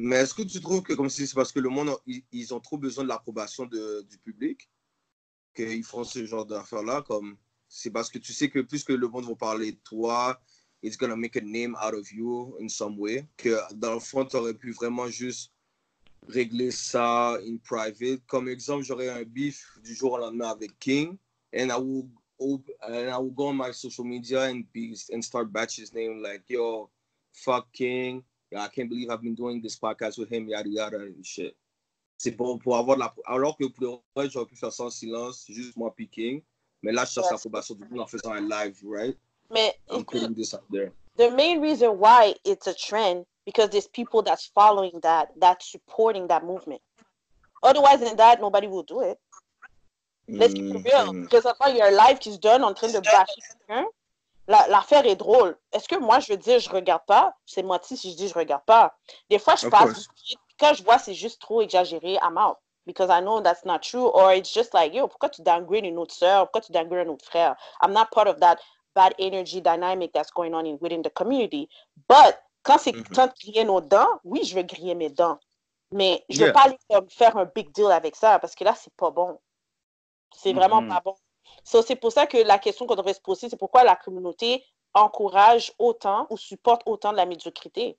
Mais est-ce que tu trouves que comme si c'est parce que le monde, ils, ont trop besoin de l'approbation du public qu'ils font ce genre d'affaires-là comme c'est parce que tu sais que plus que le monde va parler de toi, it's gonna make a name out of you in some way. Que dans le fond, tu aurais pu vraiment juste régler ça in private. Comme exemple, j'aurais un beef du jour au lendemain avec King and I will, and I will go on my social media and be and start batch his name like yo, fuck King. Yeah, I can't believe I've been doing this podcast with him, yada yada and shit. C'est pour, pour avoir la. Alors que pour le j'aurais pu faire ça en silence, juste moi picking. Mais là, je cherche l'approbation du monde en faisant un live, right? Mais I'm putting this out there. the main reason why it's a trend because there's people that's following that, that's supporting that movement. Otherwise than that, nobody will do it. Let's keep it real. Mm-hmm. Because Présentement, il y a un live qui se donne en train de bâcher quelqu'un. La- L'affaire est drôle. Est-ce que moi, je veux dire, je regarde pas? C'est moitié si je dis je regarde pas. Des fois, je Of passe. course. Quand je vois c'est juste trop exagéré, I'm out. Because I know that's not true. Or it's just like, yo, pourquoi tu downgrade une autre sœur? Pourquoi tu downgrade un autre frère? I'm not part of that bad energy dynamic that's going on in, within the community. But quand c'est Mhm. temps de griller nos dents, oui, je veux griller mes dents. Mais je veux Yeah. pas aller comme, faire un big deal avec ça parce que là, c'est pas bon. C'est vraiment Mhm. pas bon. So, c'est pour ça que la question qu'on devrait se poser, c'est pourquoi la communauté encourage autant ou supporte autant de la médiocrité?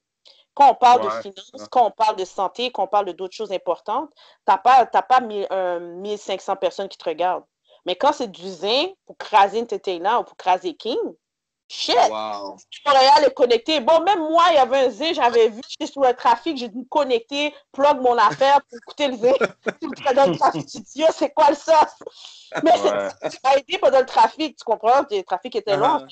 Quand on parle Ouais, de finances, quand on parle de santé, quand on parle de d'autres choses importantes, pas, t'as pas mille- euh, 1500 personnes qui te regardent. Mais quand c'est du zin pour craser Entertainer ou pour craser King, shit, Wow. Montréal est connecté. Bon, même moi, il y avait un zin, j'avais vu, j'étais sur le trafic, j'ai dû me connecter, plug mon affaire pour écouter le. J'étais dans le trafic, tu dis, oh, c'est quoi le sauce? Mais Ouais. ça m'a aidé pendant le trafic, tu comprends? Le trafic était long. Uh-huh.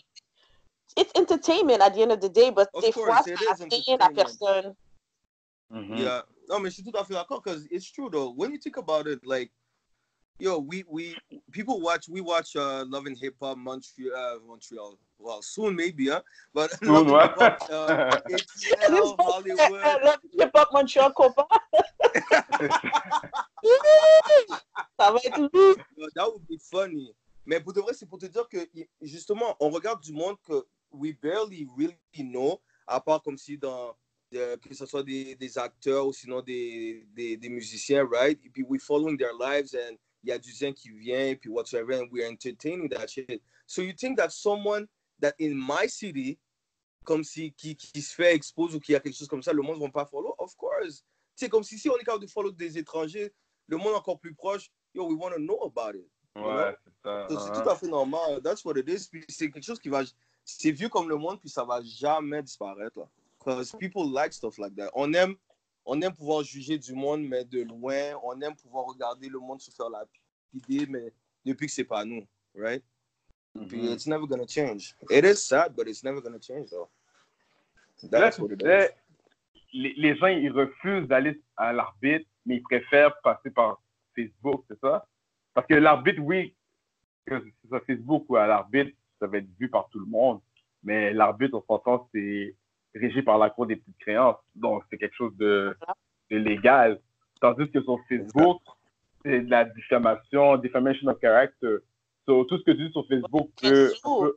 It's entertainment at the end of the day, but Of des course, fois, it ça la entertainment. personne. Mhm. Yeah. No, mais je suis tout à fait d'accord because it's true though. When you think about it, like, yo, we we people watch we watch uh, Love and Hip Hop Montreal, uh, Montreal. Well, soon maybe, huh? But Soon, Love and. Hip Hop, uh, ATL, Hollywood. Là, hip hop Montreal combat. ça va être lourd. That would be funny. Mais pour de vrai, c'est pour te dire que justement, on regarde du monde que we barely really know, à part comme si dans euh, que ce soit des, des acteurs ou sinon des, des, des musiciens, right? Et puis we following their lives and il y a du zin qui vient, puis whatsoever, and we're entertaining that shit. So you think that someone that in my city, comme si qui, qui se fait expose ou qui a quelque chose comme ça, le monde ne va pas follow? Of course. C'est comme si si on est capable de follow des étrangers, le monde encore plus proche, yo, we want to know about it. Ouais, c'est. So, tout à fait normal. That's what it is. Puis c'est quelque chose qui va. C'est vieux comme le monde, puis ça va jamais disparaître. Là. Because people like stuff like that. On aime, on aime pouvoir juger du monde, mais de loin. On aime pouvoir regarder le monde se faire lapider, mais depuis que c'est pas nous, right? Puis Mhm. it's never gonna change. It is sad, but it's never gonna change, though. Là, That's tu what it disais, is. les, les gens, ils refusent d'aller à l'arbitre, mais ils préfèrent passer par Facebook, c'est ça? Parce que l'arbitre, oui, que c'est ça, Facebook ou à l'arbitre, ça va être vu par tout le monde, mais l'arbitre, on s'entend, c'est régi par la Cour des petites créances, donc c'est quelque chose de, de légal. Tandis que sur Facebook, c'est de la diffamation, defamation of character. So, tout ce que tu dis sur Facebook, peut- on, peut,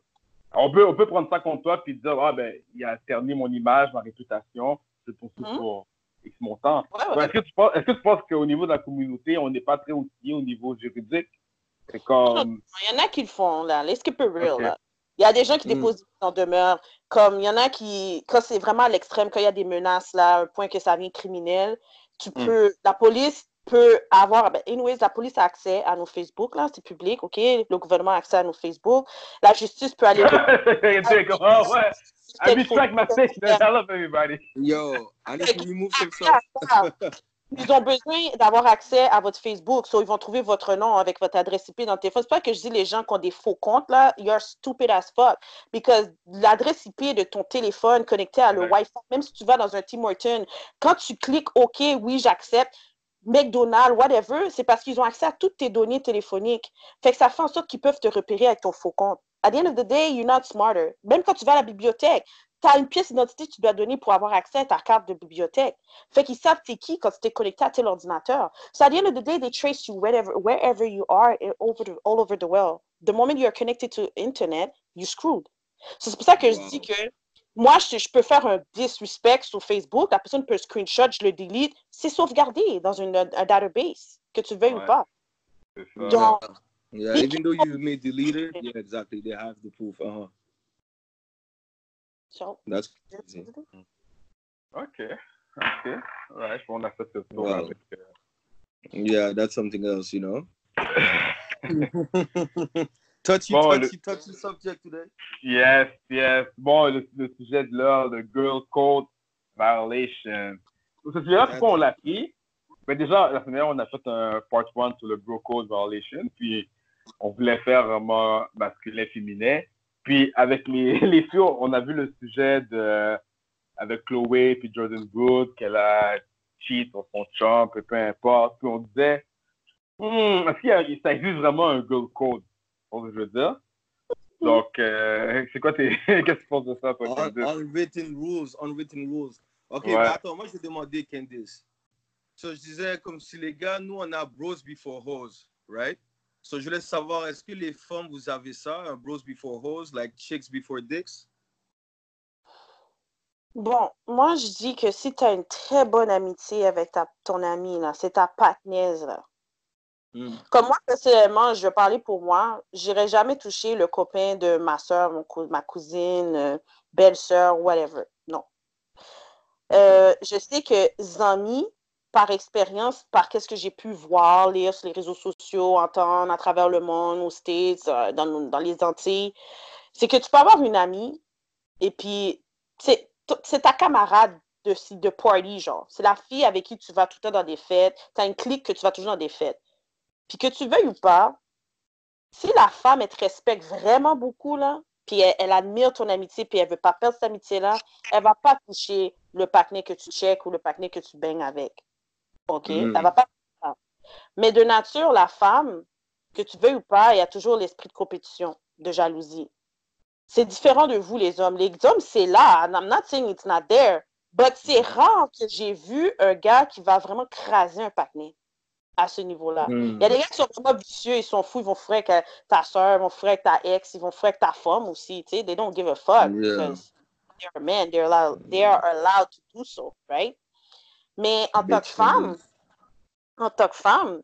on, peut, on peut prendre ça contre toi puis dire, ah ben, il a terni mon image, ma réputation, je poursuis Mhm. pour X montant. Ouais, ouais. Ouais, Est-ce que, tu penses- est-ce que tu penses qu'au niveau de la communauté, on n'est pas très outillé au niveau juridique? C'est comme. Il y en a qui le font, là. Let's keep it real, Ok. là. Il y a des gens qui Mm. déposent en demeure. Comme il y en a qui, quand c'est vraiment à l'extrême, quand il y a des menaces, là, à un point que ça devient criminel, tu Mm. peux, la police peut avoir, ben, anyways, la police a accès à nos Facebook, là, c'est public, OK? Le gouvernement a accès à nos Facebook. La justice peut aller. Ah ouais, I my. I love everybody. Yo, I need to remove. Ils ont besoin d'avoir accès à votre Facebook, so ils vont trouver votre nom avec votre adresse IP dans le téléphone. C'est pas que je dis les gens qui ont des faux comptes, là, you're stupid as fuck. Because l'adresse IP de ton téléphone connecté à le Ouais. Wi-Fi, même si tu vas dans un Tim Hortons, quand tu cliques OK, oui, j'accepte, McDonald's, whatever, c'est parce qu'ils ont accès à toutes tes données téléphoniques. Fait que ça fait en sorte qu'ils peuvent te repérer avec ton faux compte. At the end of the day, you're not smarter. Même quand tu vas à la bibliothèque, tu as une pièce d'identité que tu dois donner pour avoir accès à ta carte de bibliothèque. Fait qu'ils savent t'es qui quand tu es connecté à tel ordinateur. So at the end of the day, they trace you wherever, wherever you are over the- all over the world. The moment you're connected to internet, you're screwed. So c'est pour ça que je dis que moi, je, je peux faire un disrespect sur Facebook, la personne peut screenshot, je le delete, c'est sauvegardé dans une, un database, que tu veuilles Ouais. ou pas. Donc, Yeah, even though you may delete it, yeah, exactly. They have the proof. Uh huh. So, That's crazy. OK. OK. Je pense qu'on a fait ce tour Wow. avec. euh, Yeah, that's something else, you know? touchy, Bon, touchy, touchy subject today? Yes, yes. Bon, le, le sujet de l'heure, le Girl Code Violation. Ce sujet-là, pourquoi on l'a pris? Ben déjà, la semaine dernière, on a fait un part 1 sur le Girl Code Violation, puis on voulait faire vraiment masculin-féminin. Puis avec les, les filles, on a vu le sujet de avec Chloé puis Jordan Good, qu'elle a cheat sur son chum, peu, peu importe. Puis on disait, Hmm, est-ce qu'il ça existe vraiment un Girl Code? Je veux dire. Donc, euh, c'est quoi tes. Qu'est-ce que tu penses de ça, toi, Un- unwritten rules, unwritten rules. Ok, Ouais. mais attends, moi je vais demander Candice. So, je disais comme si les gars, nous on a bros before hoes, right? So, je voulais savoir, est-ce que les femmes, vous avez ça, un bros before hoes, like chicks before dicks? Bon, moi, je dis que si tu as une très bonne amitié avec ta, ton ami, là, c'est ta patnaise, là. Hmm. Comme moi, personnellement, je vais parler pour moi, j'irai jamais toucher le copain de ma soeur, mon cou- ma cousine, euh, belle-sœur, whatever. Non. Euh, je sais que Zami, par expérience, par qu'est-ce que j'ai pu voir, lire sur les réseaux sociaux, entendre à travers le monde, aux States, euh, dans, les Antilles, c'est que tu peux avoir une amie et puis c'est ta camarade de, party, genre. C'est la fille avec qui tu vas tout le temps dans des fêtes. Tu as une clique que tu vas toujours dans des fêtes. Puis que tu veuilles ou pas, si la femme, elle te respecte vraiment beaucoup, là, puis elle, admire ton amitié, puis elle veut pas perdre cette amitié-là, elle va pas toucher le partenaire que tu check ou le partenaire que tu baignes avec. OK? Mm. Elle va pas. Mais de nature, la femme, que tu veuilles ou pas, il y a toujours l'esprit de compétition, de jalousie. C'est différent de vous, les hommes. Les hommes, c'est là. I'm not saying it's not there. But c'est rare que j'ai vu un gars qui va vraiment craser un partenaire à ce niveau-là. Hmm. Il y a des gars qui sont vraiment vicieux, ils sont fous, ils vont frère avec ta soeur, ils vont frère avec ta ex, ils vont frère avec ta femme aussi, tu sais. They don't give a fuck Yeah. because they're a man, they're allowed, they are allowed to do so, right? Mais en tant que femme, en tant que femme,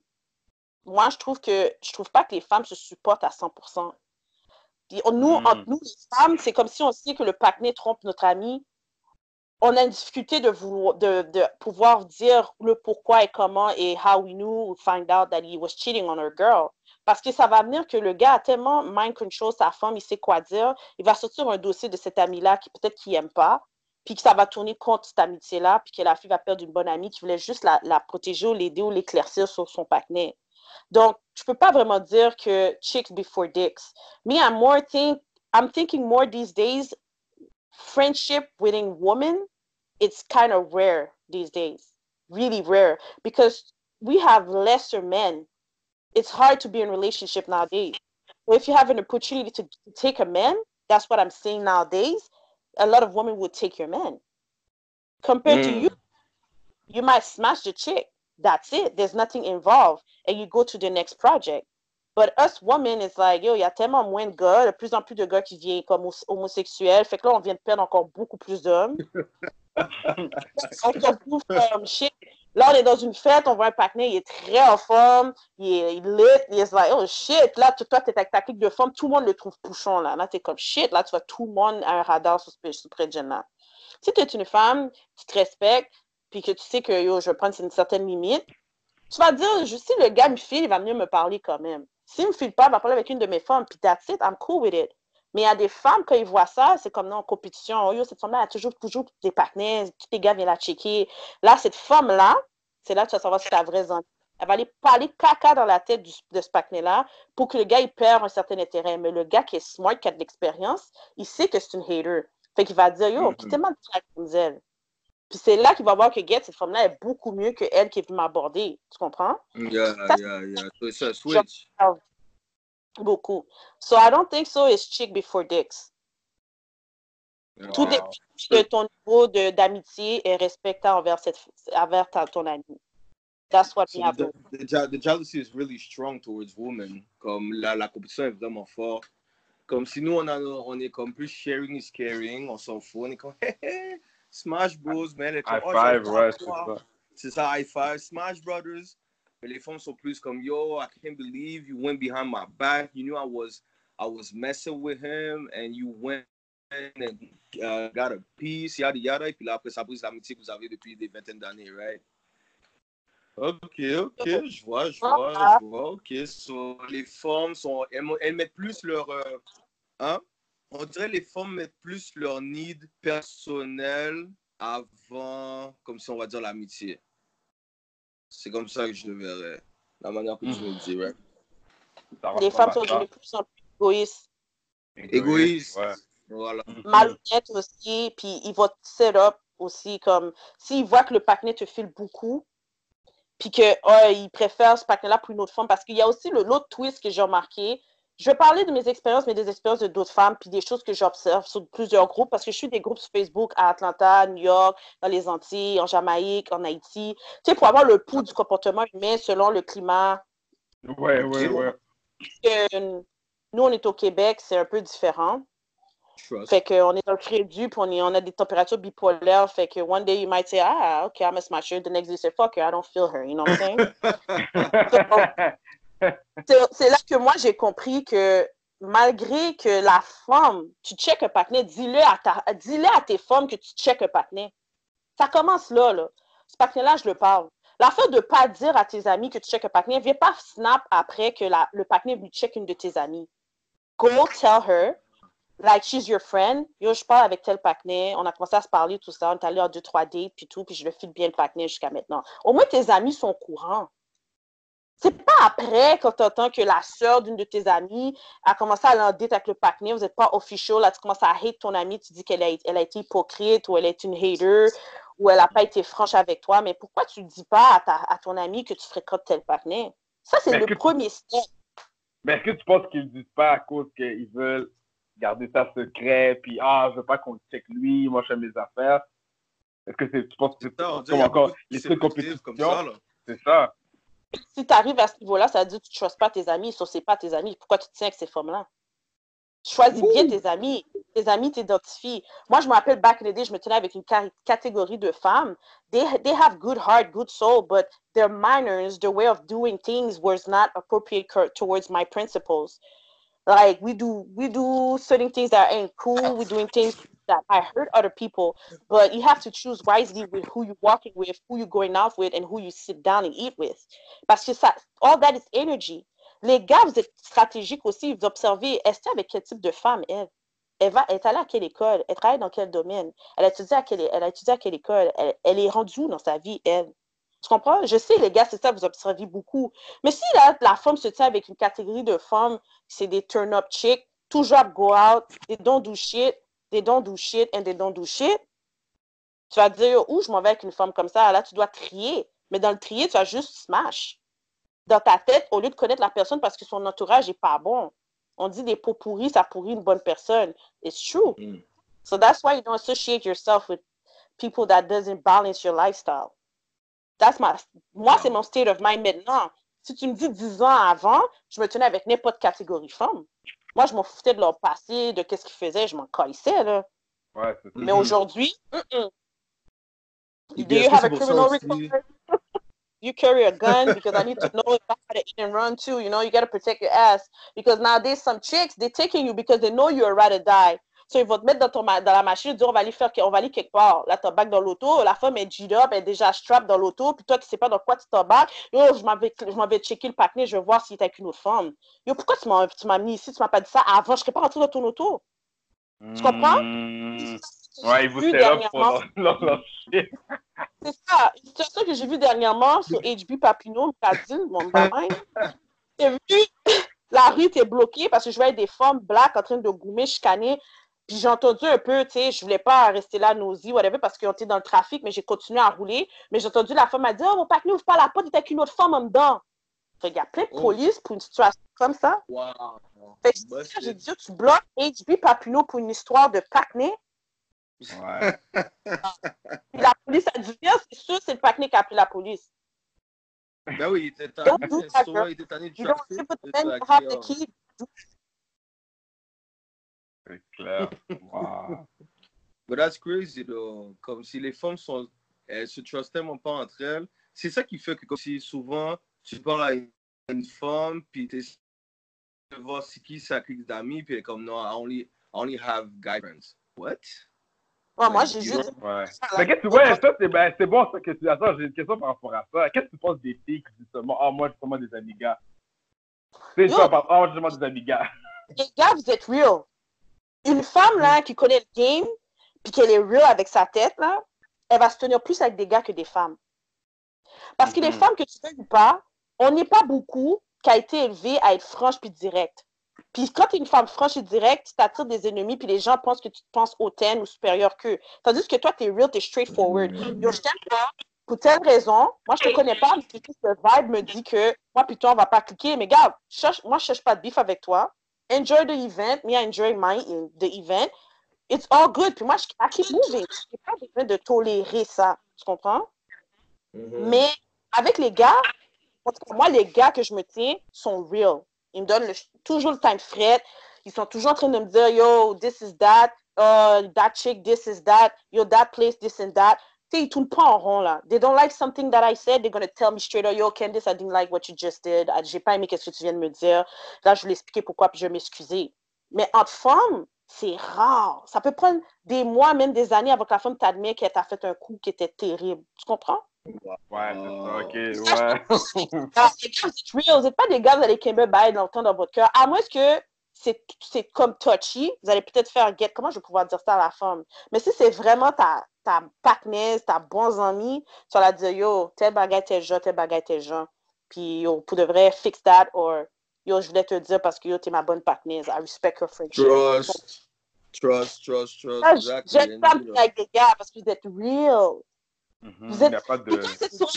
moi, je trouve que, je trouve pas que les femmes se supportent à 100%. Puis on- nous, Mm. entre nous, les femmes, c'est comme si on sait que le partenaire trompe notre ami. On a une difficulté de, vouloir, de, de pouvoir dire le pourquoi et comment et how we knew, find out that he was cheating on her girl. Parce que ça va venir que le gars a tellement mind control sa femme, il sait quoi dire. Il va sortir un dossier de cet ami-là qui peut-être qu'il n'aime pas. Puis que ça va tourner contre cette amitié-là, puis que la fille va perdre une bonne amie qui voulait juste la, la protéger ou l'aider ou l'éclaircir sur son partenaire. Donc, je peux pas vraiment dire que chicks before dicks. Me, I'm more think, I'm thinking more these days, friendship within women, it's kind of rare these days, really rare, because we have lesser men. It's hard to be in relationship nowadays. If you have an opportunity to take a man, that's what I'm saying nowadays. A lot of women would take your man. Compared to Mm. you, you might smash the chick. That's it. There's nothing involved. And you go to the next project. But us women, it's like, yo, il y a tellement moins de gars, de plus en plus de gars qui viennent comme hom- homosexuels. Fait que là, on vient de perdre encore beaucoup plus d'hommes. on se retrouve comme shit. Là, on est dans une fête, on voit un partenaire, il est très en forme, il est, lit, il est like, oh shit. Là, toi, t'es avec ta clique de femmes, tout le monde le trouve pouchon, là. Là, t'es comme shit. Là, tu vois tout le monde a un radar sur sur près de Jenna. Si tu es une femme, tu te respectes, puis que tu sais que yo, je vais prendre une certaine limite, tu vas dire, si le gars me file, il va venir me parler quand même. S'il me file pas, il va parler avec une de mes femmes, puis that's it, I'm cool with it. Mais il y a des femmes, quand ils voient ça, c'est comme non, en compétition. Oh, yo, cette femme-là a toujours, toujours des partenaires, tous les gars viennent la checker. Là, cette femme-là, c'est là que tu vas savoir si ta vraie zone. Elle va aller parler caca dans la tête du- de ce partenaire-là pour que le gars, il perd un certain intérêt. Mais le gars qui est smart, qui a de l'expérience, il sait que c'est une hater. Fait qu'il va dire, yo, Mhm. quittez-moi de la. Puis c'est là qu'il va voir que, get, cette femme-là est beaucoup mieux que elle qui est venue m'aborder. Tu comprends? Yeah, Ça, yeah, yeah. So it's a switch. Beaucoup. So I don't think so is chick before dicks. Tout Wow. dépend de ton niveau de- d'amitié et respect envers, cette, envers ta- ton ami. That's what So we have the, the, the jealousy is really strong towards women. Comme la, la compétition est vraiment forte. Comme si nous, on, a, on est comme plus sharing is caring, on s'en fout. On est comme, hé hé, Smash Bros, man. High oh, five, j'adore ouais, c'est ça. C'est ça, high five. Smash Brothers. Les femmes sont plus comme, yo, I can't believe you went behind my back. You knew I was, I was messing with him and you went and uh, got a piece, yada yada. Et puis là, après, ça brise l'amitié que vous avez depuis des vingtaines d'années, right? Ok, ok, je vois, je vois, je vois. Ok, so, les femmes sont, elles, elles mettent plus leur, euh, hein? On dirait les femmes mettent plus leur need personnel avant, comme si on va dire l'amitié. C'est comme ça que je le verrais, la manière que tu me le? Ça Les femmes sont devenues plus en plus égoïstes, Égoïste. Ouais. Voilà. malhonnêtes aussi, puis ils vont te set up aussi comme s'ils voient que le partenaire te file beaucoup, puis que oh, ils préfèrent ce partenaire-là pour une autre femme, parce qu'il y a aussi le- l'autre twist que j'ai remarqué. Je vais parler de mes expériences, mais des expériences de d'autres femmes, puis des choses que j'observe sur plusieurs groupes, parce que je suis des groupes sur Facebook à Atlanta, New York, dans les Antilles, en Jamaïque, en Haïti, tu sais, pour avoir le pouls du comportement humain selon le climat, Ouais, ouais, ouais. que nous, on est au Québec, c'est un peu différent. Trust. Fait qu'on est dans le crédit, puis on, est, on a des températures bipolaires. Fait que one day you might say, ah, okay, I'm a smasher. The next day you say, fuck her, I don't feel her. You know what I'm saying? C'est là que moi, j'ai compris que malgré que la femme, tu check un partenaire, dis-le à, ta- dis-le à tes femmes que tu check un partenaire. Ça commence là, là. Ce partenaire-là, je le parle. L'affaire de ne pas dire à tes amis que tu check un partenaire, viens pas snap après que la, le est venu check une de tes amies. Go tell her, like she's your friend. Yo, je parle avec tel partenaire. On a commencé à se parler, tout ça. On est allé en deux, trois dates, puis tout, puis je le file bien le partenaire jusqu'à maintenant. Au moins, tes amis sont au courant. C'est pas après, quand tu entends que la sœur d'une de tes amies a commencé à aller en date avec le partenaire, vous n'êtes pas official, là, tu commences à hate ton amie, tu dis qu'elle a, elle a été hypocrite ou elle est une hater ou elle n'a pas été franche avec toi, mais pourquoi tu ne dis pas à, ta, à ton ami que tu fréquentes tel partenaire? Ça, c'est le premier step. Mais est-ce que tu penses qu'ils le disent pas à cause qu'ils veulent garder ça secret, puis ah, je veux pas qu'on check lui, moi je fais mes affaires? Est-ce que c'est, tu penses que c'est Ça, on comme encore les trucs compétition? comme ça, là. C'est ça. Si tu arrives à ce niveau-là, ça veut dire que tu ne choisis pas tes amis, sauf c'est pas tes amis. Pourquoi tu te tiens avec ces femmes-là? Choisis bien tes amis. Tes amis t'identifient. Moi, je me rappelle, back in the day, je me tenais avec une catégorie de femmes. They, they have good heart, good soul, but their manners, their way of doing things was not appropriate towards my principles. Like we do, we do certain things that ain't cool. We're doing things that I hurt other people. But you have to choose wisely with who you're walking with, who you're going out with, and who you sit down and eat with. Parce que ça, all that is energy. Les gars, vous êtes stratégiques aussi. Vous observez, est-ce avec quel type de femme, elle? elle va, elle est allée à quelle école? Elle travaille dans quel domaine? Elle a étudié à quelle, elle a étudié à quelle école? Elle, elle est rendue où dans sa vie, elle? Tu comprends? Je sais, les gars, c'est ça, vous observez beaucoup. Mais si là, la femme se tient avec une catégorie de femmes, c'est des turn-up chicks, toujours go out, they don't do shit, they don't do shit, and they don't do shit, tu vas dire, où je m'en vais avec une femme comme ça? Là, tu dois trier. Mais dans le trier, tu vas juste smash. Dans ta tête, au lieu de connaître la personne parce que son entourage n'est pas bon. On dit des pots pourris, ça pourrit une bonne personne. It's true. Mm. So that's why you don't associate yourself with people that doesn't balance your lifestyle. That's my, moi, c'est mon state of mind maintenant. Si tu me dis 10 ans avant, je me tenais avec n'importe catégorie femme. Moi, je m'en foutais de leur passé, de qu'est-ce qu'ils faisaient, je m'en calissais, là. Ouais. Mais Mhm. aujourd'hui, mm-mm. Et do you have a criminal record? you carry a gun because I need to know if I gotta eat and run too. You know, you gotta protect your ass because nowadays some chicks they're taking you because they know you're a ride or die. So ils vont te mettre dans, ton ma- dans la machine, dire on va aller faire, on va aller quelque part. Là, back dans l'auto, la femme est G up, elle est déjà strap dans l'auto, puis toi tu sais pas dans quoi tu t'embarques. Yo, je m'en vais, je m'en vais checker le paquet, je vais voir s'il est avec une autre femme. Yo, pourquoi tu m'as, tu m'as mis ici, tu m'as pas dit ça avant, je serais pas rentrée dans ton auto. Tu comprends? Mm. Ouais, ils vous Vu up pour dernièrement. leur, leur, leur shit. C'est ça. Une situation que j'ai vue dernièrement sur HB Papineau, Brazil, mon domaine. J'ai vu la rue était bloquée parce que je voyais des femmes black en train de goumer, chicaner. Puis j'ai entendu un peu, tu sais, je voulais pas rester là, nausée, whatever, parce qu'on était dans le trafic, mais j'ai continué à rouler. Mais j'ai entendu la femme a dit Oh, mon papineau, ouvre pas la porte, il était avec une autre femme en dedans. Fait qu'il y a plein de Oh. police pour une situation comme ça. Wow. Fait que Bah, j'ai dit, tu bloques HB Papineau pour une histoire de pacné. Ouais. Puis la police a dit, viens, c'est sûr, c'est le pacné qui a appelé la police. Ben oui, il était tanné, il était tanné du trafic. you have the key. C'est clair. Wow. But that's crazy, though. Comme si les femmes sont, elles se trustent tellement pas entre elles. C'est ça qui fait que, comme si souvent, tu parles à une, femme, puis tu de voir c'est qui sa clique d'amis, puis elle est comme, non, I only, I only have guy friends. What? Ouais, moi, j'ai juste. Ouais. Mais qu'est-ce que tu vois, ça, c'est ben, c'est bon ça que tu Attends, j'ai une question par rapport à ça. Qu'est-ce que tu penses des filles qui disent seulement, ah, moi, j'ai seulement des amigas? Tu sais, Yo. ça, par ah, moi, j'ai seulement des amigas. Les gars, vous êtes real. Une femme, là, qui connaît le game, puis qu'elle est real avec sa tête, là, elle va se tenir plus avec des gars que des femmes. Parce que les Mhm. femmes, que tu veux ou pas, on n'est pas beaucoup qui a été élevé à être franche puis directe. Puis quand tu es une femme franche et directe, tu t'attires des ennemis, puis les gens pensent que tu te penses hautaine ou supérieure qu'eux. Tandis que toi, tu es real, tu es straightforward. Yo, je t'aime pas, pour telle raison, moi, je te connais pas, mais le vibe me dit que moi, puis toi, on va pas cliquer. Mais gars, cherche, moi, je cherche pas de beef avec toi. Enjoy the event. Me, I enjoy my the event. It's all good. Puis moi, je I keep moving. Je n'ai pas besoin de tolérer ça. Tu comprends? Mhm. Mais avec les gars, moi, les gars que je me tiens sont real. Ils me donnent le- toujours le time fret. Ils sont toujours en train de me dire, yo, this is that, uh, that chick, this is that, yo, that place, this and that. Tu sais, ils tournent pas en rond, là. They don't like something that I said, they're gonna tell me straight up, yo, Candice, I didn't like what you just did. J'ai pas aimé ce que tu viens de me dire. Là, je vais l'expliquer pourquoi, puis je vais m'excuser. Mais entre femmes, c'est rare. Ça peut prendre des mois, même des années avant que la femme t'admette qu'elle t'a fait un coup qui était terrible. Tu comprends? Ouais, c'est ça, ok, ouais. Vous êtes real. Vous n'êtes pas des gars, vous allez Kimber bail longtemps dans votre cœur. À moins que c'est c'est comme touchy, vous allez peut-être faire get. Comment je vais pouvoir dire ça à la femme? Mais si c'est vraiment ta, ta partner, ta bons amis, tu vas la dire yo, tel bagage, tel genre, tel bagage, tel genre. Puis yo, pour de vrai, fix that. Or yo, je voulais te dire parce que yo, t'es ma bonne partner. I respect your friendship. Trust. Trust, trust, trust. Ça, Exactly. J'aime pas me avec des gars parce que vous êtes real. Mhm, Vous êtes- y a pas de. Gars, c'est sur,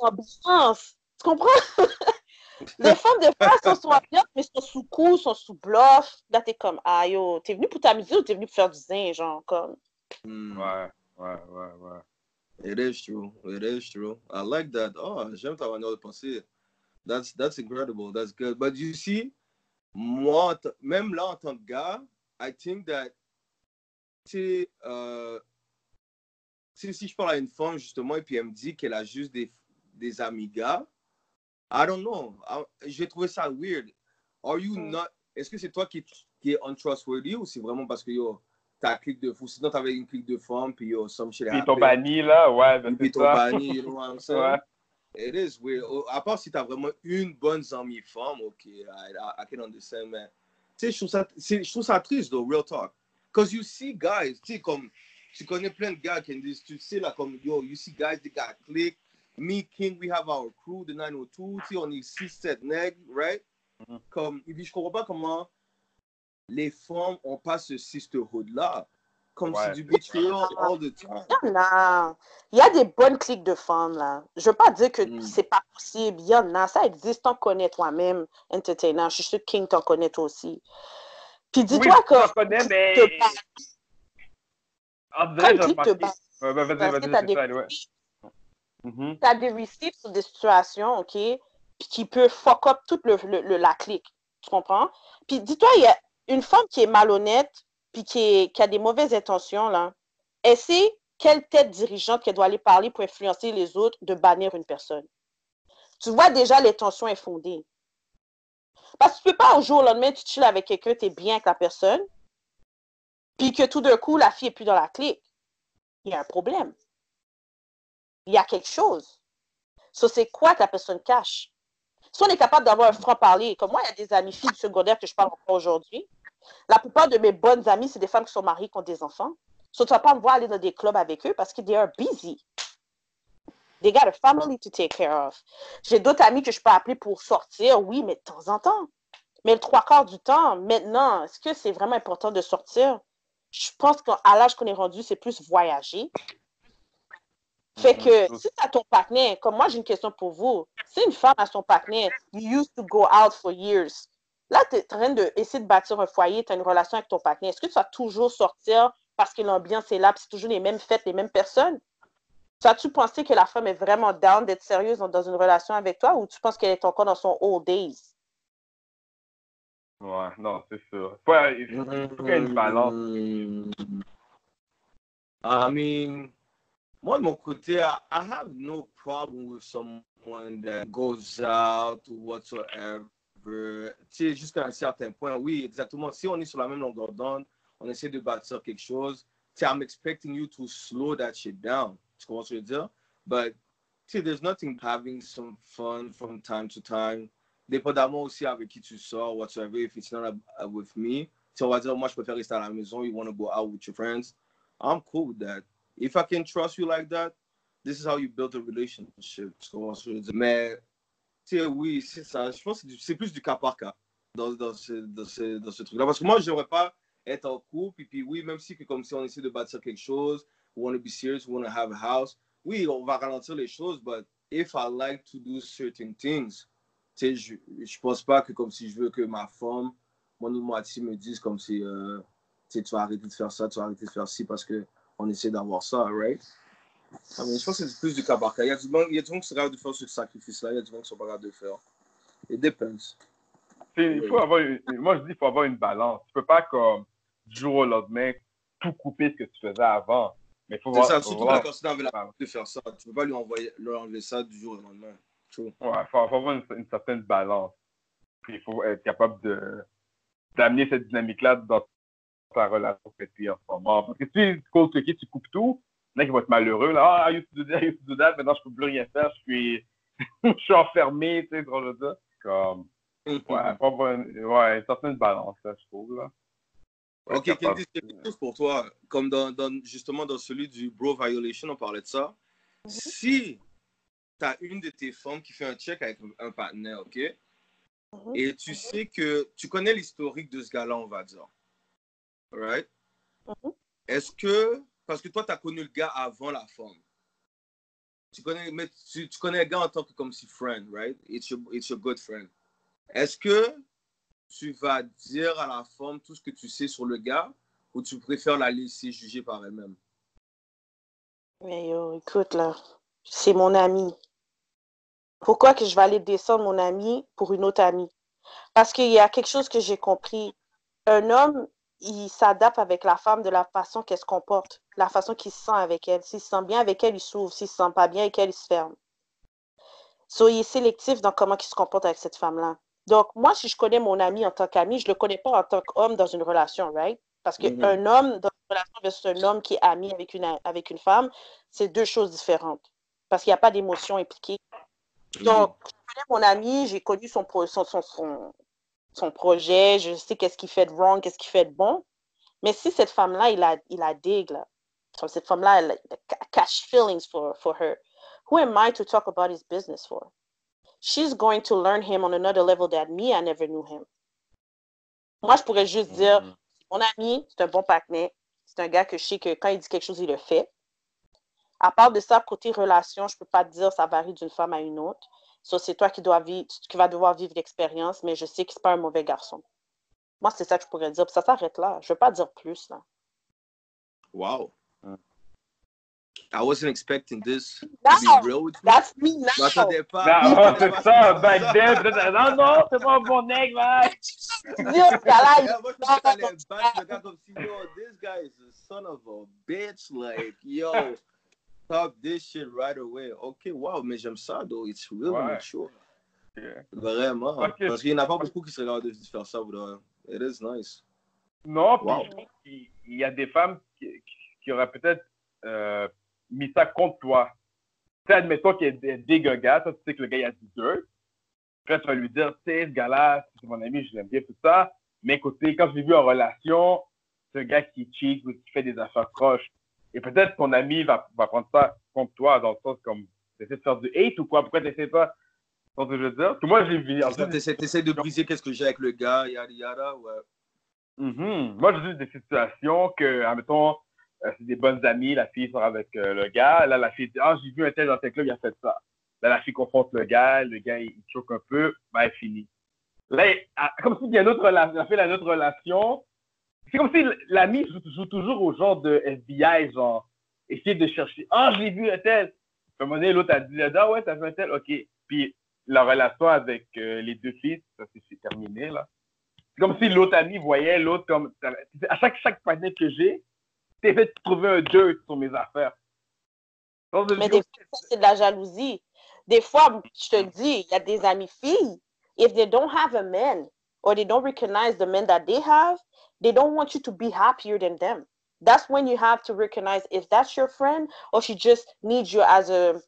ambiance. Tu comprends? Les femmes, des fois, sont sous ambiance, mais sont sous coup, sont sous bluff. Là, t'es comme, ah yo, t'es venu pour t'amuser ou t'es venu pour faire du zin, genre, comme. Hmm. Ouais, ouais, ouais, ouais. It is true. It is true. I like that. Oh, j'aime ta manière de penser. That's that's incredible. That's good. But you see, moi, même là en tant que gars, I think that tu sais, euh, si je parle à une femme justement et puis elle me dit qu'elle a juste des des amis gars, I don't know. I- je vais trouver ça weird. Are you Mm. not? Est-ce que c'est toi qui qui est untrustworthy ou c'est vraiment parce que yo ta clique de fou? Sinon t'avais une clique de femmes puis yo some shit Puis ton banni, là, ouais, ben Et puis ton banni, you know what I'm saying? Ouais. It is weird. Oh, À part si t'as vraiment une bonne amie femme, ok, I, I, I can understand, mais sais, je trouve ça, je trouve ça triste, though, real talk. Because you see guys, tu sais, comme, tu connais plein de gars qui disent, tu sais, là, comme, yo, you see guys, they got click. Me, King, we have our crew, the 902, tu sais, on est 6-7 nègres, right? Mhm. Comme, il dit, je comprends pas comment les femmes ont pas ce sisterhood-là. Comme Ouais. c'est du betrayal all the time. Il y en a. Il y a des bonnes cliques de femmes, là. Je veux pas dire que Mm. c'est pas possible. Il y en a. Ça existe. T'en connais toi-même, entertainer. Je suis sûr que King t'en connaît toi aussi. Puis dis-toi oui, que. je connais, mais. te parle. En Quand vrai, j'ai clique te parle, Ouais, vas-y, parce que vas-y, t'as des ouais. Mhm. t'as des receipts sur des situations, OK, puis qui peut fuck up toute le, le- le- la clique. Tu comprends? Puis dis-toi, il y a une femme qui est malhonnête, puis qui, a des mauvaises intentions, là. Elle sait quelle tête dirigeante qu'elle doit aller parler pour influencer les autres de bannir une personne. Tu vois déjà l'intention est fondée. Parce que tu peux pas, au jour au lendemain, tu chill avec quelqu'un, tu es bien avec la personne, puis que tout d'un coup, la fille est plus dans la clique. Il y a un problème il y a quelque chose. So, c'est quoi que la personne cache? Si on est capable d'avoir un franc-parler, comme moi, il y a des amies filles du secondaire que je parle encore aujourd'hui. La plupart de mes bonnes amies, c'est des femmes qui sont mariées, qui ont des enfants. So, tu vas pas me voir aller dans des clubs avec eux parce que they are busy. They got a family to take care of. J'ai d'autres amis que je peux appeler pour sortir, oui, mais de temps en temps. Mais le trois quarts du temps, maintenant, est-ce que c'est vraiment important de sortir? Je pense qu'à l'âge qu'on est rendu, c'est plus voyager. Fait que Mhm. si tu as ton partenaire, comme moi j'ai une question pour vous, si une femme a son partenaire, you used to go out for years. Là, tu es en train d'essayer de bâtir un foyer, tu as une relation avec ton partenaire. Est-ce que tu vas toujours sortir parce que l'ambiance est là, puis c'est toujours les mêmes fêtes, les mêmes personnes? Tu as-tu pensé que la femme est vraiment down d'être sérieuse dans dans une relation avec toi ou tu penses qu'elle est encore dans son old days? Ouais, non, c'est sûr. Ouais, il faut il faut qu'il y ait une balance. Mm. I mean, moi de mon côté, I, I have no problem with someone that goes out or whatsoever. Tu sais, jusqu'à un certain point, oui, exactement. Si on est sur la même longueur d'onde, on essaie de bâtir quelque chose. Tu sais, I'm expecting you to slow that shit down. Tu comprends ce que je veux dire? But, tu sais, there's nothing having some fun from time to time. Dépendamment aussi avec qui tu sors, whatsoever, if it's not with me. Tu sais, on va dire, moi, je préfère rester à la maison. You want to go out with your friends. I'm cool with that. If I can trust you like that, this is how you build a relationship. Tu comprends ce que je veux dire? Mais, sais, oui, c'est ça. Je pense que c'est plus du cas par cas dans, dans ce, dans ce, dans ce truc-là. Parce que moi, je n'aimerais pas être en couple. Et puis, oui, même si, que comme si on essaie de bâtir quelque chose, we want to be serious, we want to have a house. Oui, on va ralentir les choses, but if I like to do certain things, tu sais, je, je pense pas que comme si je veux que ma femme, mon autre moitié me dise comme si, euh, tu vas arrêter de faire ça, tu vas arrêter de faire ci parce que on essaie d'avoir ça, right? I mean, je pense que c'est plus du cas par cas. Il y a du monde, il qui sont capables de faire ce sacrifice-là, il y a du monde qui sont pas capables de faire. It depends. C'est- Il faut avoir une- moi, je dis qu'il faut avoir une balance. Tu peux pas, comme, du jour au lendemain, tout couper ce que tu faisais avant. Mais il faut C'est voir. ça, faut surtout quand la personne avait la de faire ça. Tu peux pas lui envoyer, lui enlever ça du jour au lendemain. True. Ouais, faut, faut avoir une, une certaine balance. Puis il faut être capable de d'amener cette dynamique-là dans ta relation avec lui en ce moment. Parce que si tu cold tu coupes tout, il y en a qui vont être malheureux. Là, ah, I used to do that, I used to do that, maintenant je peux plus rien faire, je suis, je suis enfermé, tu sais, genre de ça. Comme, ouais, avoir une, ouais, une certaine balance, là, je trouve, là. Ok, Candice, de- quelque chose pour toi. Comme dans, dans- justement dans celui du bro violation, on parlait de ça. Si tu as une de tes femmes qui fait un check avec un partenaire, ok? Mhm. Et tu sais que tu connais l'historique de ce gars-là, on va dire. Right? Mhm. Est-ce que, parce que toi, tu as connu le gars avant la femme. Tu connais, mais tu, tu connais le gars en tant que comme si friend, right? It's your, it's your good friend. Est-ce que tu vas dire à la femme tout ce que tu sais sur le gars ou tu préfères la laisser juger par elle-même? Mais yo, écoute, là, c'est mon ami. Pourquoi que je vais aller descendre mon ami pour une autre amie? Parce qu'il y a quelque chose que j'ai compris. Un homme, il s'adapte avec la femme de la façon qu'elle se comporte, la façon qu'il se sent avec elle. S'il se sent bien avec elle, il s'ouvre. S'il se sent pas bien avec elle, il se ferme. So, il est sélectif dans comment il se comporte avec cette femme-là. Donc, moi, si je connais mon ami en tant qu'ami, je le connais pas en tant qu'homme dans une relation, right? Parce qu'un Mhm. homme dans une relation versus un homme qui est ami avec une, avec une femme, c'est deux choses différentes. Parce qu'il n'y a pas d'émotion impliquée. Donc, je connais mon ami, j'ai connu son, son, son, son, son projet, je sais qu'est-ce qu'il fait de wrong, qu'est-ce qu'il fait de bon. Mais si cette femme-là, il a, il a digue, là, comme cette femme-là, elle, elle cache feelings for, for her, who am I to talk about his business for? She's going to learn him on another level that me, I never knew him. Moi, je pourrais juste dire, Mhm. mon ami, c'est un bon partenaire. C'est un gars que je sais que quand il dit quelque chose, il le fait. À part de ça, côté relation, je peux pas te dire ça varie d'une femme à une autre. So, c'est toi qui, dois vivre, qui vas devoir vivre l'expérience, mais je sais que c'est pas un mauvais garçon. Moi, c'est ça que je pourrais dire. Puis ça s'arrête là. Je veux pas dire plus. Là. Wow. Mm. I wasn't expecting this. To be real with you. that's me Je now. m'attendais pas. Non, je m'attendais c'est ça, ce que back then, non, non, c'est pas un bon nègre, man. Moi, je comme si, yo, this guy is a son of a bitch. Like, yo, stop this shit right away. Ok, wow, mais j'aime ça, though. It's really Ouais. mature. Ok. Vraiment. Ok. Parce qu'il n'y en a pas beaucoup qui seraient capables de faire ça. vrai. It is nice. Non, puis Wow. qu'il il y a des femmes qui, qui- auraient peut-être euh, mis ça contre toi. Tu sais, admettons qu'il y a des gars, toi, tu sais que le gars, il a du dirt. Puis là, tu vas lui dire, tu sais, ce gars-là, c'est mon ami, je l'aime bien, tout ça. Mais écoutez, quand je l'ai vu en relation, c'est un gars qui cheat ou qui fait des affaires croches. Et peut-être ton ami va, va prendre ça contre toi, dans le sens comme, tu essaies de faire du hate ou quoi? Pourquoi tu essaies pas? Vois ce que je veux dire? Que moi, j'ai vu. en fait, Tu essaies de briser qu'est-ce que j'ai avec le gars, yada yada. Ouais. Mhm. Moi, j'ai vu des situations que, admettons, euh, c'est des bonnes amies, la fille sort avec euh, le gars. Là, la fille dit Ah, j'ai vu un tel dans tel club, il a fait ça. Là, la fille confronte le gars, le gars, il choque un peu, ben, elle finit. Là, il- ah, comme s'il y a une autre relation, la fille a une autre relation. C'est comme si l'ami joue, joue toujours au genre de FBI, genre, essayer de chercher Ah, je l'ai vu un tel. À un moment donné, l'autre a dit Ah, ouais, t'as vu un tel, ok. Puis la relation avec euh, les deux filles, ça c'est terminé, là. C'est comme si l'autre ami voyait l'autre comme. À chaque, chaque que j'ai, t'es fait de trouver un dirt sur mes affaires. Donc, Mais je- des fois, ça, c'est de la jalousie. Des fois, je te le dis, il y a des amis filles. If they don't have a man or they don't recognize the men that they have, they don't want you to be happier than them. That's when you have to recognize if that's your friend or she just needs you as a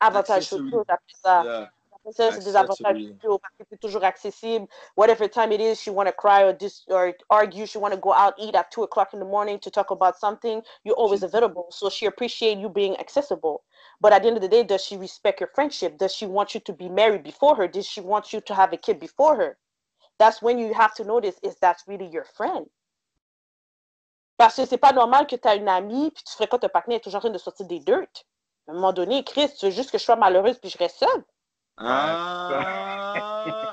avantage Accessory. sociaux, j'appelle ça. Yeah. C'est des Accessory. avantages sociaux parce que c'est toujours accessible. Whatever time it is, she want to cry or, dis or argue, she want to go out, eat at 2 o'clock in the morning to talk about something, you're always available. So she appreciate you being accessible. But at the end of the day, does she respect your friendship? Does she want you to be married before her? Does she want you to have a kid before her? That's when you have to notice is that's really your friend. Parce que c'est pas normal que tu as une amie puis tu fréquentes un partenaire toujours en train de sortir des dirt. À un moment donné, Chris, tu veux juste que je sois malheureuse puis je reste seule. Ah,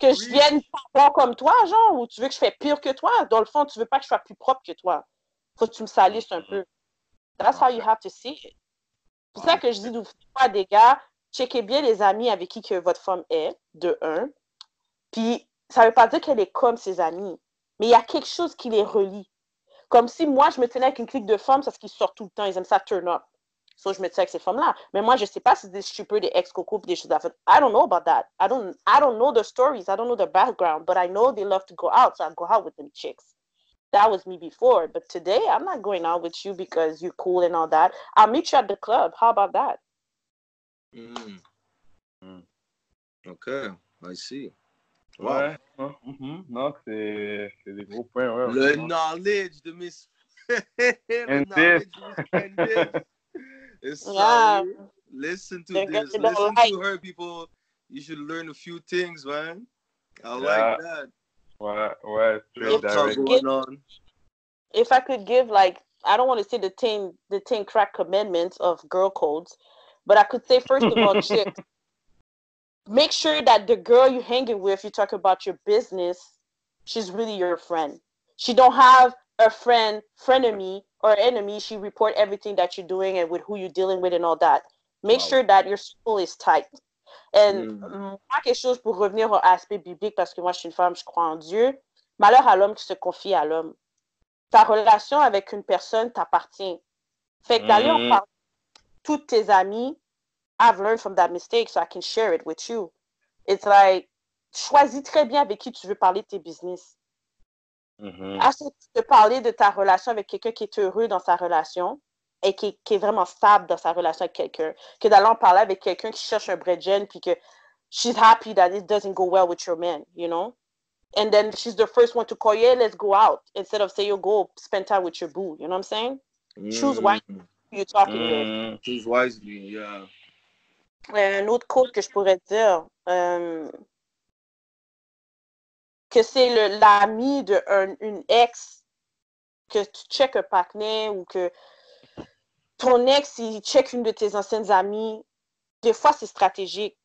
que je vienne pas bon comme toi, genre, ou tu veux que je fasse pire que toi? Dans le fond, tu veux pas que je sois plus propre que toi. Faut que tu me salisses un peu. That's how you have to see it. C'est ça que je dis d'où fois des gars, checkez bien les amis avec qui que votre femme est, de un. Puis, ça veut pas dire qu'elle est comme ses amis, mais il y a quelque chose qui les relie. Comme si moi, je me tenais avec une clique de femmes, parce qu'ils sortent tout le temps, ils aiment ça turn up. So, je me tiens avec ces femmes-là. Mais moi, je sais pas si des strippers, des ex-coco, puis des choses à faire. I don't know about that. I don't, I don't know the stories. I don't know the background. But I know they love to go out, so I go out with them chicks. That was me before. But today, I'm not going out with you because you're cool and all that. I'll meet you at the club. How about that? Hmm. Hmm. Ok, I see. Wow. Ouais, non, mhm, non, c'est c'est des gros points, ouais. Le vraiment. knowledge de Miss. Le And knowledge de Miss Candice. It's Yeah. Listen to They're this. Listen like- to her, people. You should learn a few things, man. I Yeah. like that. Ouais, ouais, Real straight going on. If I could give like, I don't want to say the ten, the ten crack commandments of girl codes, but I could say first of all, chicks, make sure that the girl you're hanging with, you talk about your business, she's really your friend. She don't have a friend, frenemy or enemy. She report everything that you're doing and with who you're dealing with and all that. Make Wow. sure that your circle is tight. And Mm. moi, quelque chose pour revenir au aspect biblique, parce que moi, je suis une femme, je crois en Dieu. Malheur à l'homme qui se confie à l'homme. Ta relation avec une personne t'appartient. Fait que d'aller en Mhm. parler toutes tes amis, I've learned from that mistake, so I can share it with you. It's like, choisis très bien avec qui tu veux parler de tes business. Mhm. Assez de parler de ta relation avec quelqu'un qui est heureux dans sa relation et qui, qui est vraiment stable dans sa relation avec quelqu'un, que d'aller en parler avec quelqu'un qui cherche un bread gen puis que she's happy that it doesn't go well with your man, you know? and then she's the first one to call you, hey, let's go out, instead of say you go spend time with your boo. You know what I'm saying? Choose wisely. Mm, Who you talking with. Mm. Choose wisely, yeah. Euh, un autre quote que je pourrais dire, euh, que c'est l'ami de un- ex, que tu check un partenaire ou que ton ex, il check une de tes anciennes amies, des fois c'est stratégique.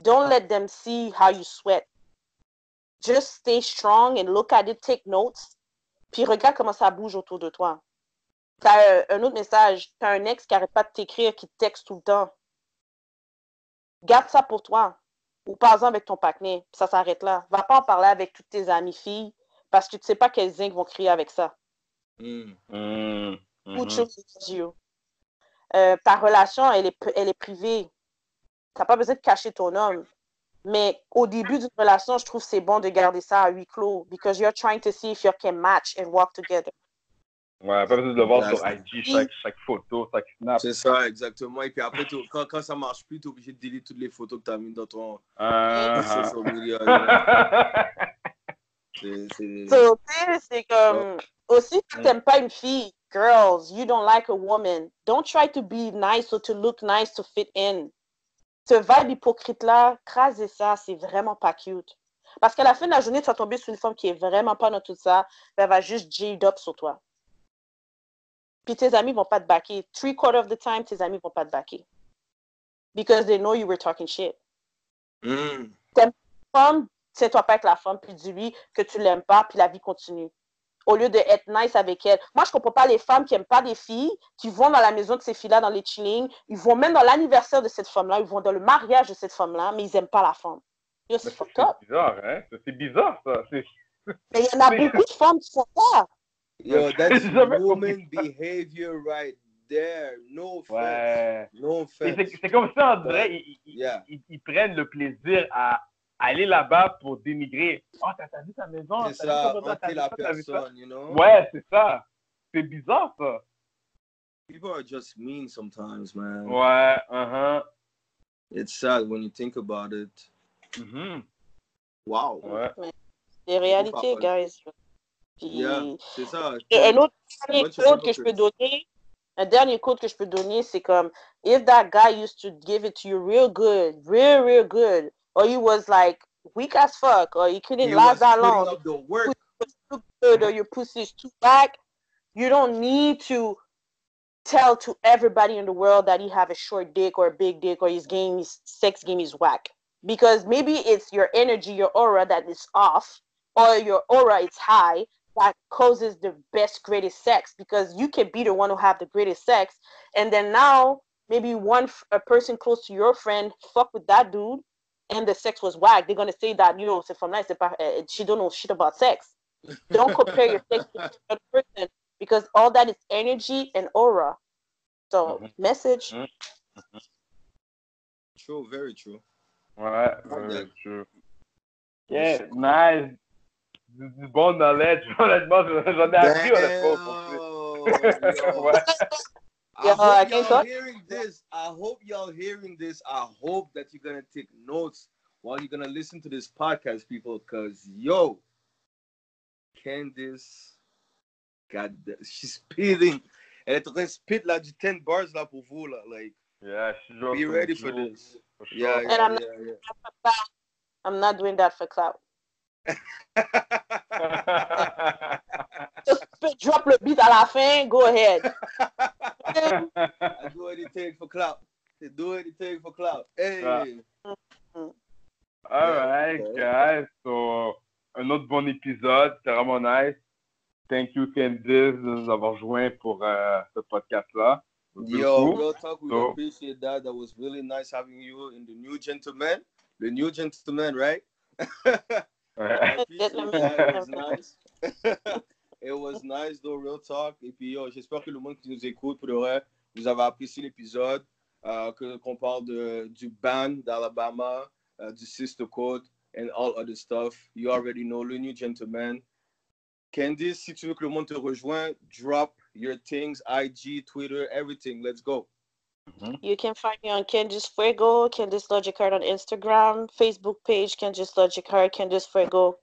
Don't let them see how you sweat. Just stay strong and look at it, take notes, puis regarde comment ça bouge autour de toi. T'as un, un autre message, t'as un ex qui arrête pas de t'écrire, qui te texte tout le temps garde ça pour toi. Ou par-en avec ton partenaire. Ça s'arrête là. Va pas en parler avec toutes tes amies filles parce que tu sais pas quels zincs vont crier avec ça. Mm. Mm. Mhm. you? Euh, ta relation, elle est, elle est privée. Tu n'as pas besoin de cacher ton homme. Mais au début d'une relation, je trouve que c'est bon de garder ça à huis clos because you're trying to see if you can match and work together. Ouais, pas besoin de le voir sur Exact. IG, chaque, chaque photo, chaque snap. C'est ça, exactement. Et puis après, t'es- quand, quand ça marche plus, tu es obligé de délire toutes les photos que tu as mis dans ton Ah, ah. social media. C'est- c'est- So, tu sais, c'est comme. Aussi, si tu n'aimes pas une fille, girls, you don't like a woman, don't try to be nice or to look nice to fit in. Ce vibe hypocrite-là, craser ça, c'est vraiment pas cute. Parce qu'à la fin de la journée, tu vas tomber sur une femme qui est vraiment pas dans tout ça, elle va juste jade up sur toi. Puis tes amis vont pas te backer. Three quarters of the time, tes amis vont pas te backer. Because they know you were talking shit Mm. femme, tiens-toi pas avec la femme, puis dis-lui que tu l'aimes pas, puis la vie continue. Au lieu d'être nice avec elle. Moi, je comprends pas les femmes qui aiment pas des filles, qui vont dans la maison de ces filles-là, dans les chillings, ils vont même dans l'anniversaire de cette femme-là, ils vont dans le mariage de cette femme-là, mais ils aiment pas la femme. C'est bizarre, hein? C'est bizarre, ça. Mais il y en a beaucoup de femmes qui font ça. Yo, that's woman behavior right there. No offense. Ouais. No. C'est comme ça, on dirait, ils, ils- Yeah. ils- ils prennent le plaisir à aller là-bas pour dénigrer. Oh, t'as vu ta maison? C'est ça, hanter la personne, you know? Ouais, c'est ça. C'est bizarre, ça. People are just mean sometimes, man. Ouais, uh-huh. It's sad when you think about it. Mhm. Wow. Ouais. Les réalités, guys. Puis, Yeah, c'est ça. Et un autre dernier code que je peux donner, un dernier code que je peux donner, c'est comme if that guy used to give it to you real good, real, real good, or he was like weak as fuck, or he couldn't He last that long, up the work. too good, or your pussy is too back, you don't need to tell to everybody in the world that he have a short dick or a big dick or his game is sex game is whack. Because maybe it's your energy, your aura that is off, or your aura is high that causes the best, greatest sex. Because you can be the one who have the greatest sex, and then now maybe one f- a person close to your friend fuck with that dude, and the sex was whack. They're gonna say that you know, c'est from nice, c'est pas- uh, she don't know shit about sex. Don't compare your sex to another person because all that is energy and aura. So Mhm. message. Mhm. True, very true. Ouais, Yeah. ouais, true. Yeah, nice. Du, du bon knowledge. Honnêtement, j'en ai appris, honnêtement. Damn, yo. I Yeah, I hope think y'all so. hearing this. I hope y'all hearing this. I hope that you're gonna take notes while you're gonna listen to this podcast, people. Cause yo, Candice, God, she's spitting. Elle est en train de spit là du 10 bars là pour vous là. Like, Yeah, je suis be ready for sure. this. For sure. Yeah, And yeah, I'm yeah, I'm not doing that for clout. Just drop le beat à la fin. Go ahead. I do anything for clout. I do anything for clout. Hey. Yeah. Alright, Okay. guys. So, un autre bon épisode. C'était vraiment nice. Thank you, Candice, de nous avoir joints pour euh, ce podcast-là. Yo, real talk, we So- appreciate that. That was really nice having you in the new gentleman. The new gentleman, right? It was nice. It was nice, though, real talk. Et puis, yo, j'espère que le monde qui nous écoute, pour vrai, vous avez apprécié l'épisode, euh, que- qu'on parle de, du ban d'Alabama, euh, du Sister Code, and all other stuff. You already know, le new gentleman. Candice, si tu veux que le monde te rejoigne, drop your things, IG, Twitter, everything. Let's go. You can find me on Candice Fuego, Candice Logic Card on Instagram, Facebook page, Candice Logic Card, Candice Fuego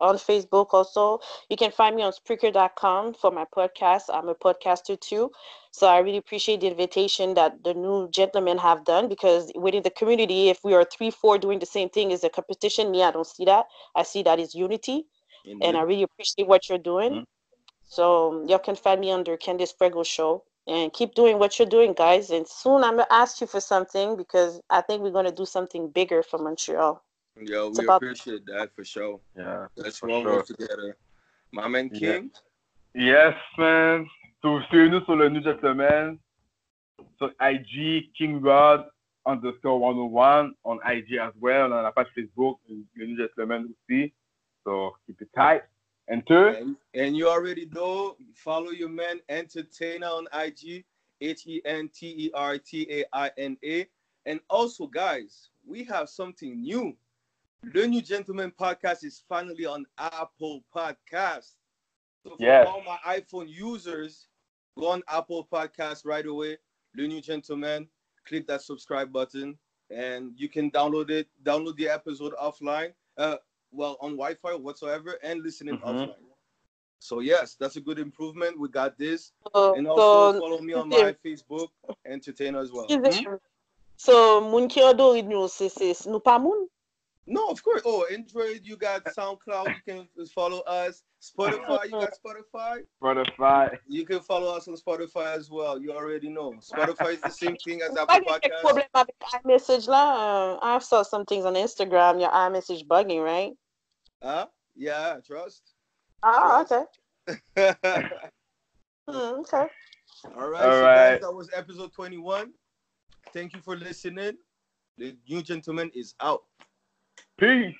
on Facebook also. You can find me on Spreaker.com for my podcast. I'm a podcaster too. So I really appreciate the invitation that the new gentlemen have done because within the community, if we are three, four doing the same thing is a competition. Me, I don't see that. I see that is unity. And I really appreciate what you're doing. Mhm. So y'all can find me under Candice Prego Show and keep doing what you're doing, guys. And soon I'm gonna ask you for something because I think we're gonna do something bigger for Montreal. Yo, It's we about- appreciate that for sure. Yeah. Let's For one sure. together. My man Yeah. King. Yes, man. So, suivez-nous sur le New Gentleman, sur IG, King Rod underscore 101 on IG as well. On a la page Facebook, le New Gentleman aussi. So, keep it tight. And two, And, and you already know, follow your man Entertainer on IG, H E N T E R T A I N A. And also, guys, we have something new. The New Gentleman podcast is finally on Apple Podcast. So for Yes. all my iPhone users, go on Apple Podcast right away. The New Gentleman, click that subscribe button, and you can download it. Download the episode offline. Uh, well, on Wi-Fi whatsoever, and listening it Mhm. offline. So yes, that's a good improvement. We got this, So, and also so, follow me on my Facebook, Entertainer as well. excuse Hmm? so moun ki an do nou, se, se, nou pa moun? No, of course. Oh, Android, you got SoundCloud. You can follow us. Spotify, you got Spotify. Spotify. You can follow us on Spotify as well. You already know. Spotify is the same thing as Pas Apple gen kek Podcast. problem avik iMessage la. Uh, I saw some things on Instagram, your iMessage bugging, right? Huh? Yeah, trust. Ah, Trust. okay. All Hmm, okay. right, All so guys, that was episode 21. Thank you for listening. The new gentleman is out. Peace.